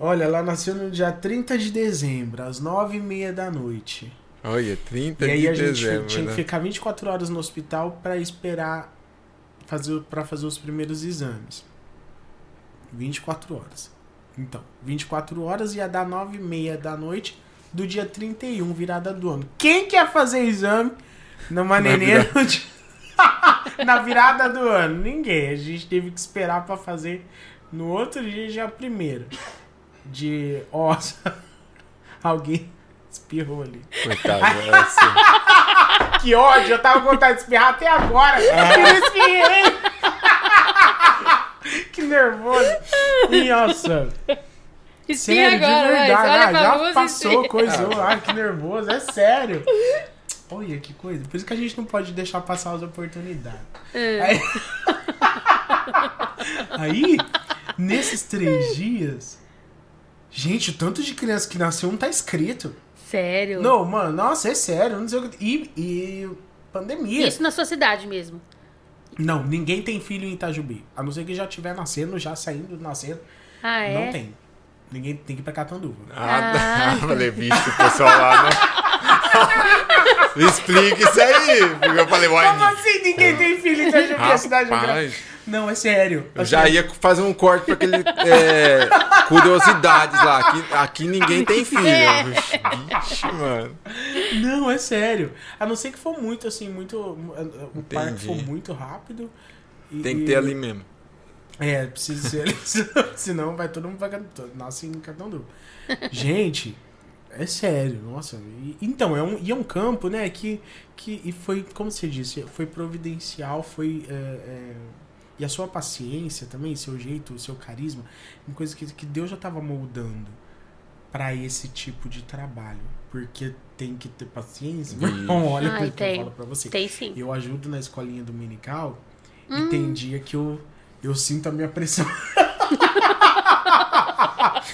Olha, ela nasceu no dia 30 de dezembro, às 9h30 da noite. Olha, 30 E aí de a gente dezembro. tinha que né? ficar 24 horas no hospital pra esperar fazer, para fazer os primeiros exames. 24 horas. Então, 24 horas ia dar 9 e meia da noite do dia 31, virada do ano. Quem quer fazer exame numa virada. no dia- na virada do ano? Ninguém. A gente teve que esperar pra fazer no outro dia, já primeiro. De. Nossa, alguém espirrou ali. Coitado, é assim. Que ódio, eu tava com vontade de espirrar até agora. Eu não espirrei. Que nervoso. E, Nossa, sério, agora, de verdade. olha Ah, já luz e passou, espinha. coisou. Ai, que nervoso, é sério. Olha que coisa. Por isso que a gente não pode deixar passar as oportunidades. É. Aí, Aí, nesses três dias, gente, o tanto de criança que nasceu não tá escrito. Sério? Não, mano, nossa, é sério. Não sei o que. E, e pandemia. Isso na sua cidade mesmo. Não, ninguém tem filho em Itajubi. A não ser que já estiver nascendo, já saindo, nascendo. Ah, é? Não tem. Ninguém tem que ir pra Catanduva. Ah, Ah. falei, bicho, o pessoal lá. Me explica isso aí. Porque eu falei, uai, Como assim ninguém tem filho em Itajubi? A cidade grande. Não, é sério. eu já ia fazer um corte pra aquele é, curiosidades lá. Aqui, aqui ninguém tem filho. É. Vixe, mano. Não, é sério. A não ser que for muito, assim, muito. O parque for muito rápido. e- Tem que ter ali mesmo. É, precisa ser ali. Senão vai todo mundo Catanduva. Nasce em Catanduva. Gente, é sério, nossa. E- então, é um, e é um campo, né, que, que. E foi, como você disse, foi providencial, foi. é, é, e a sua paciência também, seu jeito, o seu carisma, uma coisa que, que Deus já estava moldando para esse tipo de trabalho. Porque tem que ter paciência. Vixe. Não, olha Ai, o que eu tem. falo pra você. Tem sim. Eu ajudo na escolinha dominical Hum. e tem dia que eu, eu sinto a minha pressão.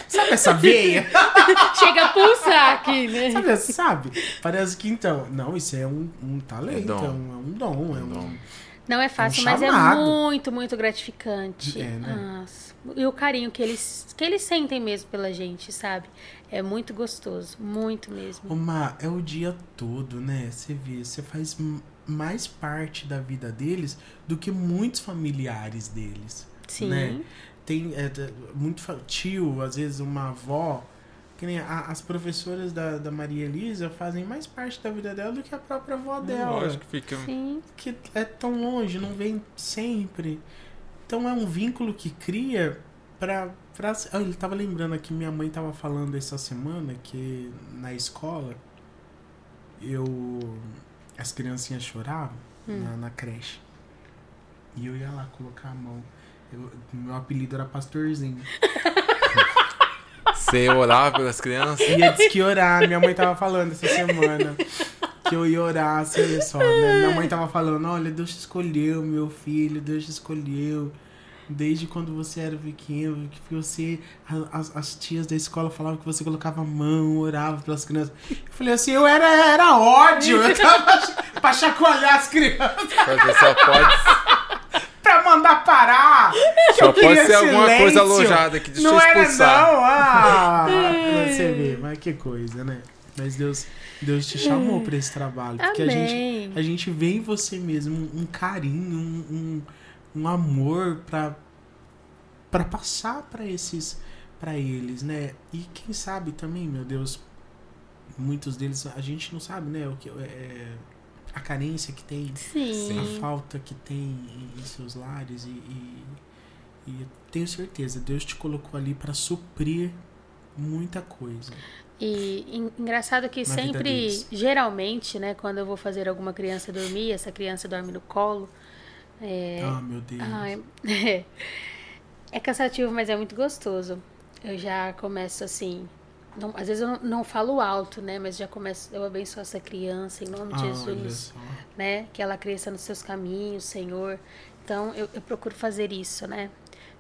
sabe essa veia? Chega a pulsar aqui, né? Sabe, essa- sabe? Parece que então. Não, isso é um, um talento, É é, dom. um, é um dom. É É um, dom. Não é fácil, Um mas é muito, muito gratificante. É, né? E o carinho que eles, que eles sentem mesmo pela gente, sabe? É muito gostoso. Muito mesmo. Uma, é o dia todo, né? Você vê, você faz mais parte da vida deles do que muitos familiares deles. Sim. né? Tem é, muito tio, às vezes uma avó. Que nem a- as professoras da, da Maria Elisa fazem mais parte da vida dela do que a própria avó dela. Lógico que fica. Sim. Que é tão longe, não vem sempre. Então é um vínculo que cria pra. pra ah, ele tava lembrando aqui, minha mãe tava falando essa semana que na escola eu. As criancinhas choravam na, na creche. E eu ia lá colocar a mão. Eu- meu apelido era Pastorzinho. Você orar pelas crianças. Ia diz que orar. Minha mãe tava falando essa semana. Que eu ia orar, assim, olha só. Né? Minha mãe tava falando, olha, Deus te escolheu, meu filho, Deus te escolheu. Desde quando você era pequeno, que você. As, as tias da escola falavam que você colocava a mão, orava pelas crianças. Eu falei assim, eu era, era ódio. Eu tava pra chacoalhar as crianças, Você só pode, pra mandar parar. só Eu pode ser alguma silêncio. coisa alojada que deixa Não eu era não, ah! Você vê, mas que coisa, né? Mas Deus, Deus te chamou pra esse trabalho. Porque a gente, a gente vê em você mesmo um, carinho, um, um, um amor pra, pra passar pra esses, pra eles, né? E quem sabe também, meu Deus, muitos deles a gente não sabe, né? O que é, a carência que tem, Sim. a falta que tem em, seus lares e, e, e eu tenho certeza, Deus te colocou ali pra suprir muita coisa. E en- engraçado que Na sempre, geralmente, né, quando eu vou fazer alguma criança dormir, essa criança dorme no colo. É, Ah, meu Deus. Ai, é. É cansativo, mas é muito gostoso. Eu já começo assim. Não- às vezes eu não, não falo alto, né? Mas já começo. Eu abençoo essa criança em nome de Ah, Jesus. Né? Que ela cresça nos seus caminhos, Senhor. Então eu, eu procuro fazer isso, né?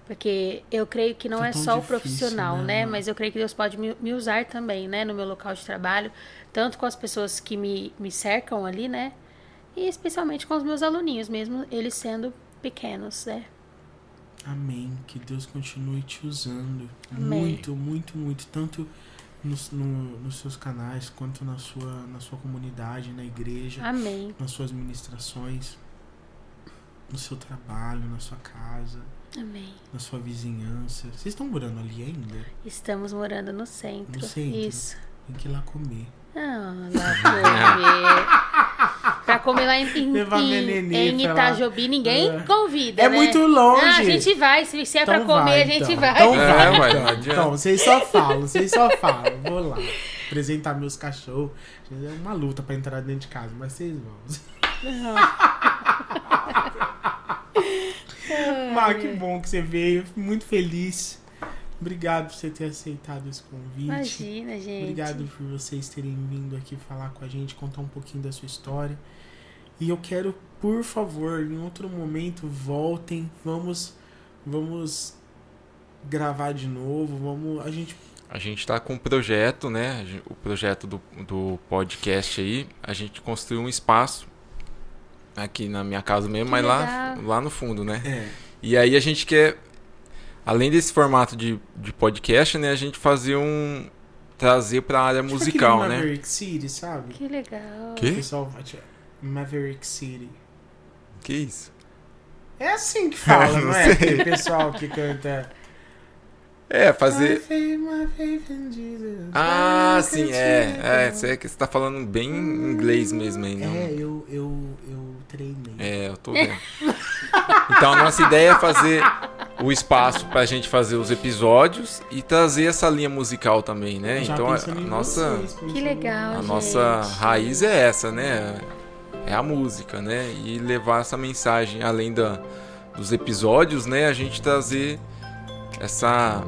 Porque eu creio que não é é só o difícil, profissional, né, né? Mas eu creio que Deus pode me, me usar também, né? No meu local de trabalho. Tanto com as pessoas que me, me cercam ali, né? E especialmente com os meus aluninhos, mesmo eles sendo pequenos, né? Amém. Que Deus continue te usando. Amém. Muito, muito, muito. Tanto nos, no- nos seus canais, quanto na sua, na sua comunidade, na igreja, Amém. nas suas ministrações, no seu trabalho, na sua casa, Amém. na sua vizinhança. Vocês estão morando ali ainda? Estamos morando no centro. No centro. Isso. Tem que ir lá comer. Ah, lá comer. pra comer lá em, em, Levar em- pra. Itajobi, ninguém É. É convida, né? muito longe. Ah, a gente vai. Se, se é pra Então comer, vai, a gente então. vai. Então É, vai, vai, então. Então, vocês só falam, vocês só falam. Vou lá. Apresentar meus cachorros. É uma luta pra entrar dentro de casa, mas vocês vão. Mar, que bom que você veio. Fico Muito feliz. Obrigado por você ter aceitado esse convite. Imagina, gente. Obrigado por vocês terem vindo aqui falar com a gente, contar um pouquinho da sua história. E eu quero, por favor, em outro momento, voltem, vamos vamos gravar de novo, vamos, a gente A gente tá com um projeto, né? O projeto do, do podcast aí. A gente construiu um espaço aqui na minha casa mesmo, Que mas lá, lá no fundo, né? é, E aí a gente quer, além desse formato de, de podcast, né? A gente fazer um. trazer pra área tipo musical, né? Maverick City, sabe? Que legal. Que? O pessoal vai te- Maverick City. Que isso? É assim que fala, Não não é? sei. Aquele pessoal que canta É, My fazer. faith, my faith in Jesus. Ah, I sim, é. É, você, é que você tá falando bem inglês mesmo aí, não? É, eu, eu, eu treinei. É, eu tô vendo. Então a nossa ideia é fazer o espaço pra gente fazer os episódios e trazer essa linha musical também, né? Já Então a, nossa vocês, Que legal, a gente. nossa raiz é essa, né? É a música, né? E levar essa mensagem além da, dos episódios, né? A gente trazer essa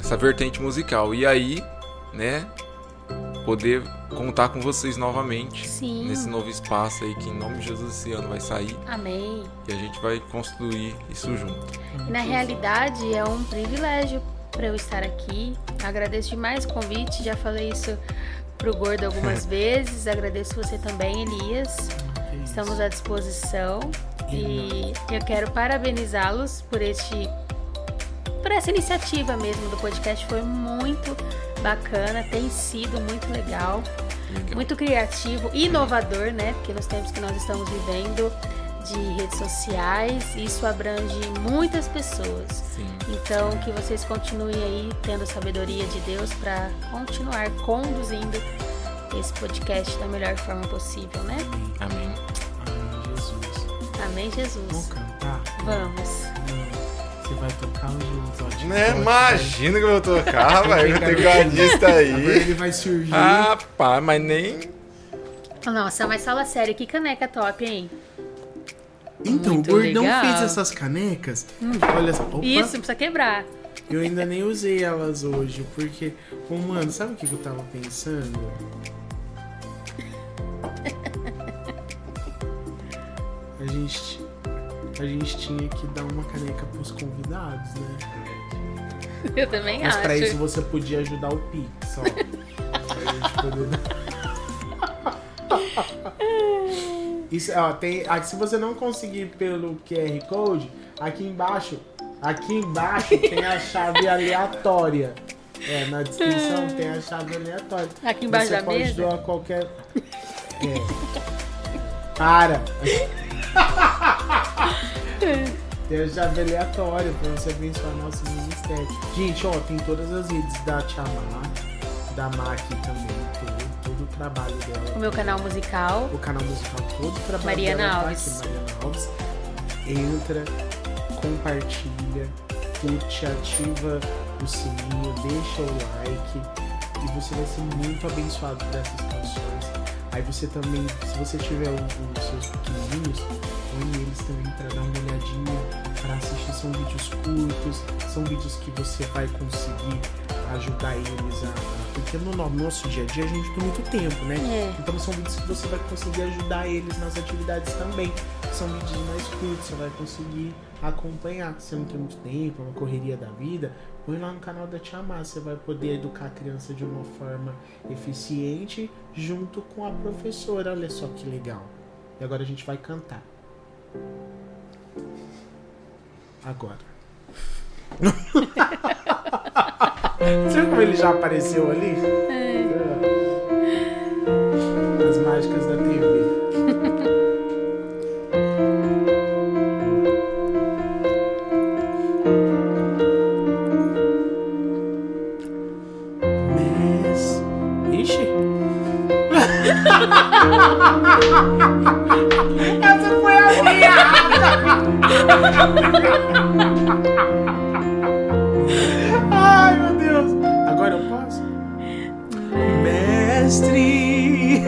essa vertente musical. E aí, né? Poder contar com vocês novamente Sim. nesse novo espaço aí que em nome de Jesus esse ano vai sair Amém. e a gente vai construir isso junto. E na realidade é um privilégio para eu estar aqui. Agradeço demais o convite, já falei isso pro Gordo algumas vezes. Agradeço você também, Elias. Estamos à disposição e eu quero parabenizá-los por este por essa iniciativa mesmo do podcast foi muito bacana, tem sido muito legal, Legal. muito criativo, inovador, né? Porque nos tempos que nós estamos vivendo de redes sociais, isso abrange muitas pessoas. Sim. Então, que vocês continuem aí tendo sabedoria de Deus para continuar conduzindo esse podcast da melhor forma possível, né? Amém. Amém. Amém, Jesus. Amém, Vamos Jesus. cantar? Vamos. Você vai tocar hoje o episódio? Né? Imagina que eu vou tocar, velho. O tecladista Agora aí. ele vai surgir. Ah, pá, mas nem. Nossa, mas fala sério, que caneca top, hein? então, muito o Gordão legal. fez essas canecas. Olha só. Opa, Isso, não precisa quebrar. Eu ainda nem usei elas hoje, porque, ô mano, sabe o que que eu tava pensando? A gente, a gente tinha que dar uma caneca pros convidados, né? Eu também Mas acho. pra isso você podia ajudar o Pix, ó. pra gente poder dar. Isso, ó, tem, ah, se você não conseguir pelo QR Code, aqui embaixo, aqui embaixo tem a chave aleatória. É, na descrição tem a chave aleatória. Aqui embaixo você da pode mesa? doar qualquer. É. Para! Tem a chave aleatória pra você abençoar nosso ministério. Gente, ó, tem todas as redes da Tia Mar, da Maki também, todo, todo o trabalho dela. O meu canal musical. O canal musical, todo o trabalho Mariana dela tá Alves. aqui, Mariana Alves. Entra, compartilha, curte, ativa o sininho, deixa o like. e você vai ser muito abençoado por essas canções. Aí você também, se você tiver os, seus pequenininhos, põe eles também para dar uma olhadinha, para assistir. São vídeos curtos, são vídeos que você vai conseguir ajudar eles a. Porque no nosso dia a dia a gente tem muito tempo, né? É. Então são vídeos que você vai conseguir ajudar eles nas atividades também. São vídeos mais curtos, você vai conseguir acompanhar. Se não tem muito tempo, é uma correria da vida, põe lá no canal da Tia Má. Você vai poder educar a criança de uma forma eficiente junto com a professora. Olha só que legal. E agora a gente vai cantar. Agora. Você viu como ele já apareceu ali? É. As mágicas da TV. Mas... Ixi! Ai, meu Deus! Agora eu posso? Mestre,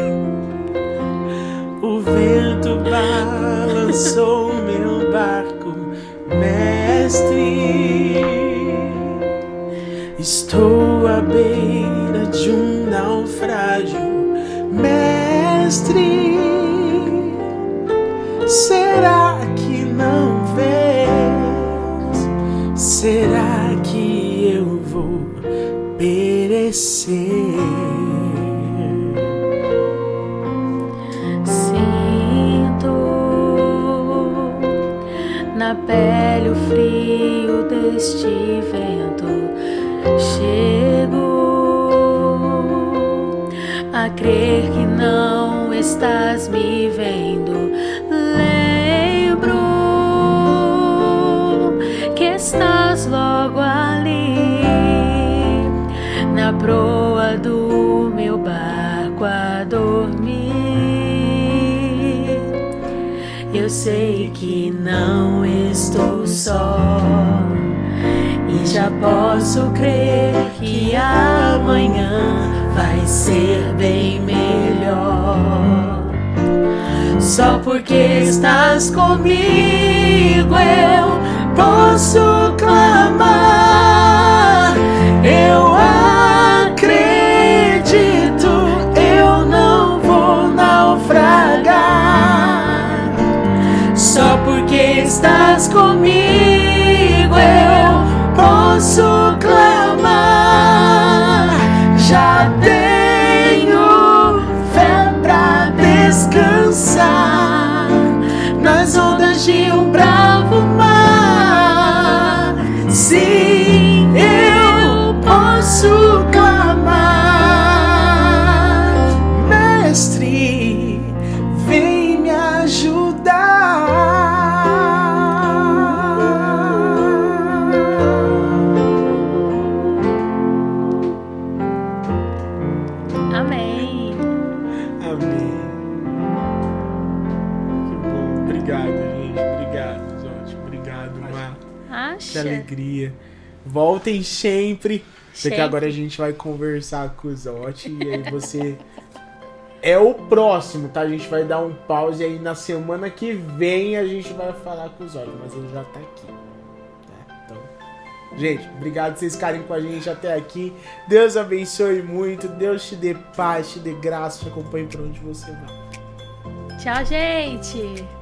o vento balançou meu barco. Mestre, estou à beira de um naufrágio. Mestre, será que não vês? Será que eu vou perecer? Sinto na pele o frio deste vento. Chego a crer que não estás me proa do meu barco a dormir. Eu sei que não estou só e já posso crer que amanhã vai ser bem melhor. Só porque estás comigo eu posso clamar. Estás comigo Voltem sempre. Porque Sempre. agora a gente vai conversar com o Zote e aí você é o próximo, tá? A gente vai dar um pause aí na semana que vem a gente vai falar com o Zote, mas ele já tá aqui. Tá? Então, gente, obrigado por vocês ficarem com a gente até aqui. Deus abençoe muito, Deus te dê paz, te dê graça, te acompanhe por onde você vai. Tchau, gente.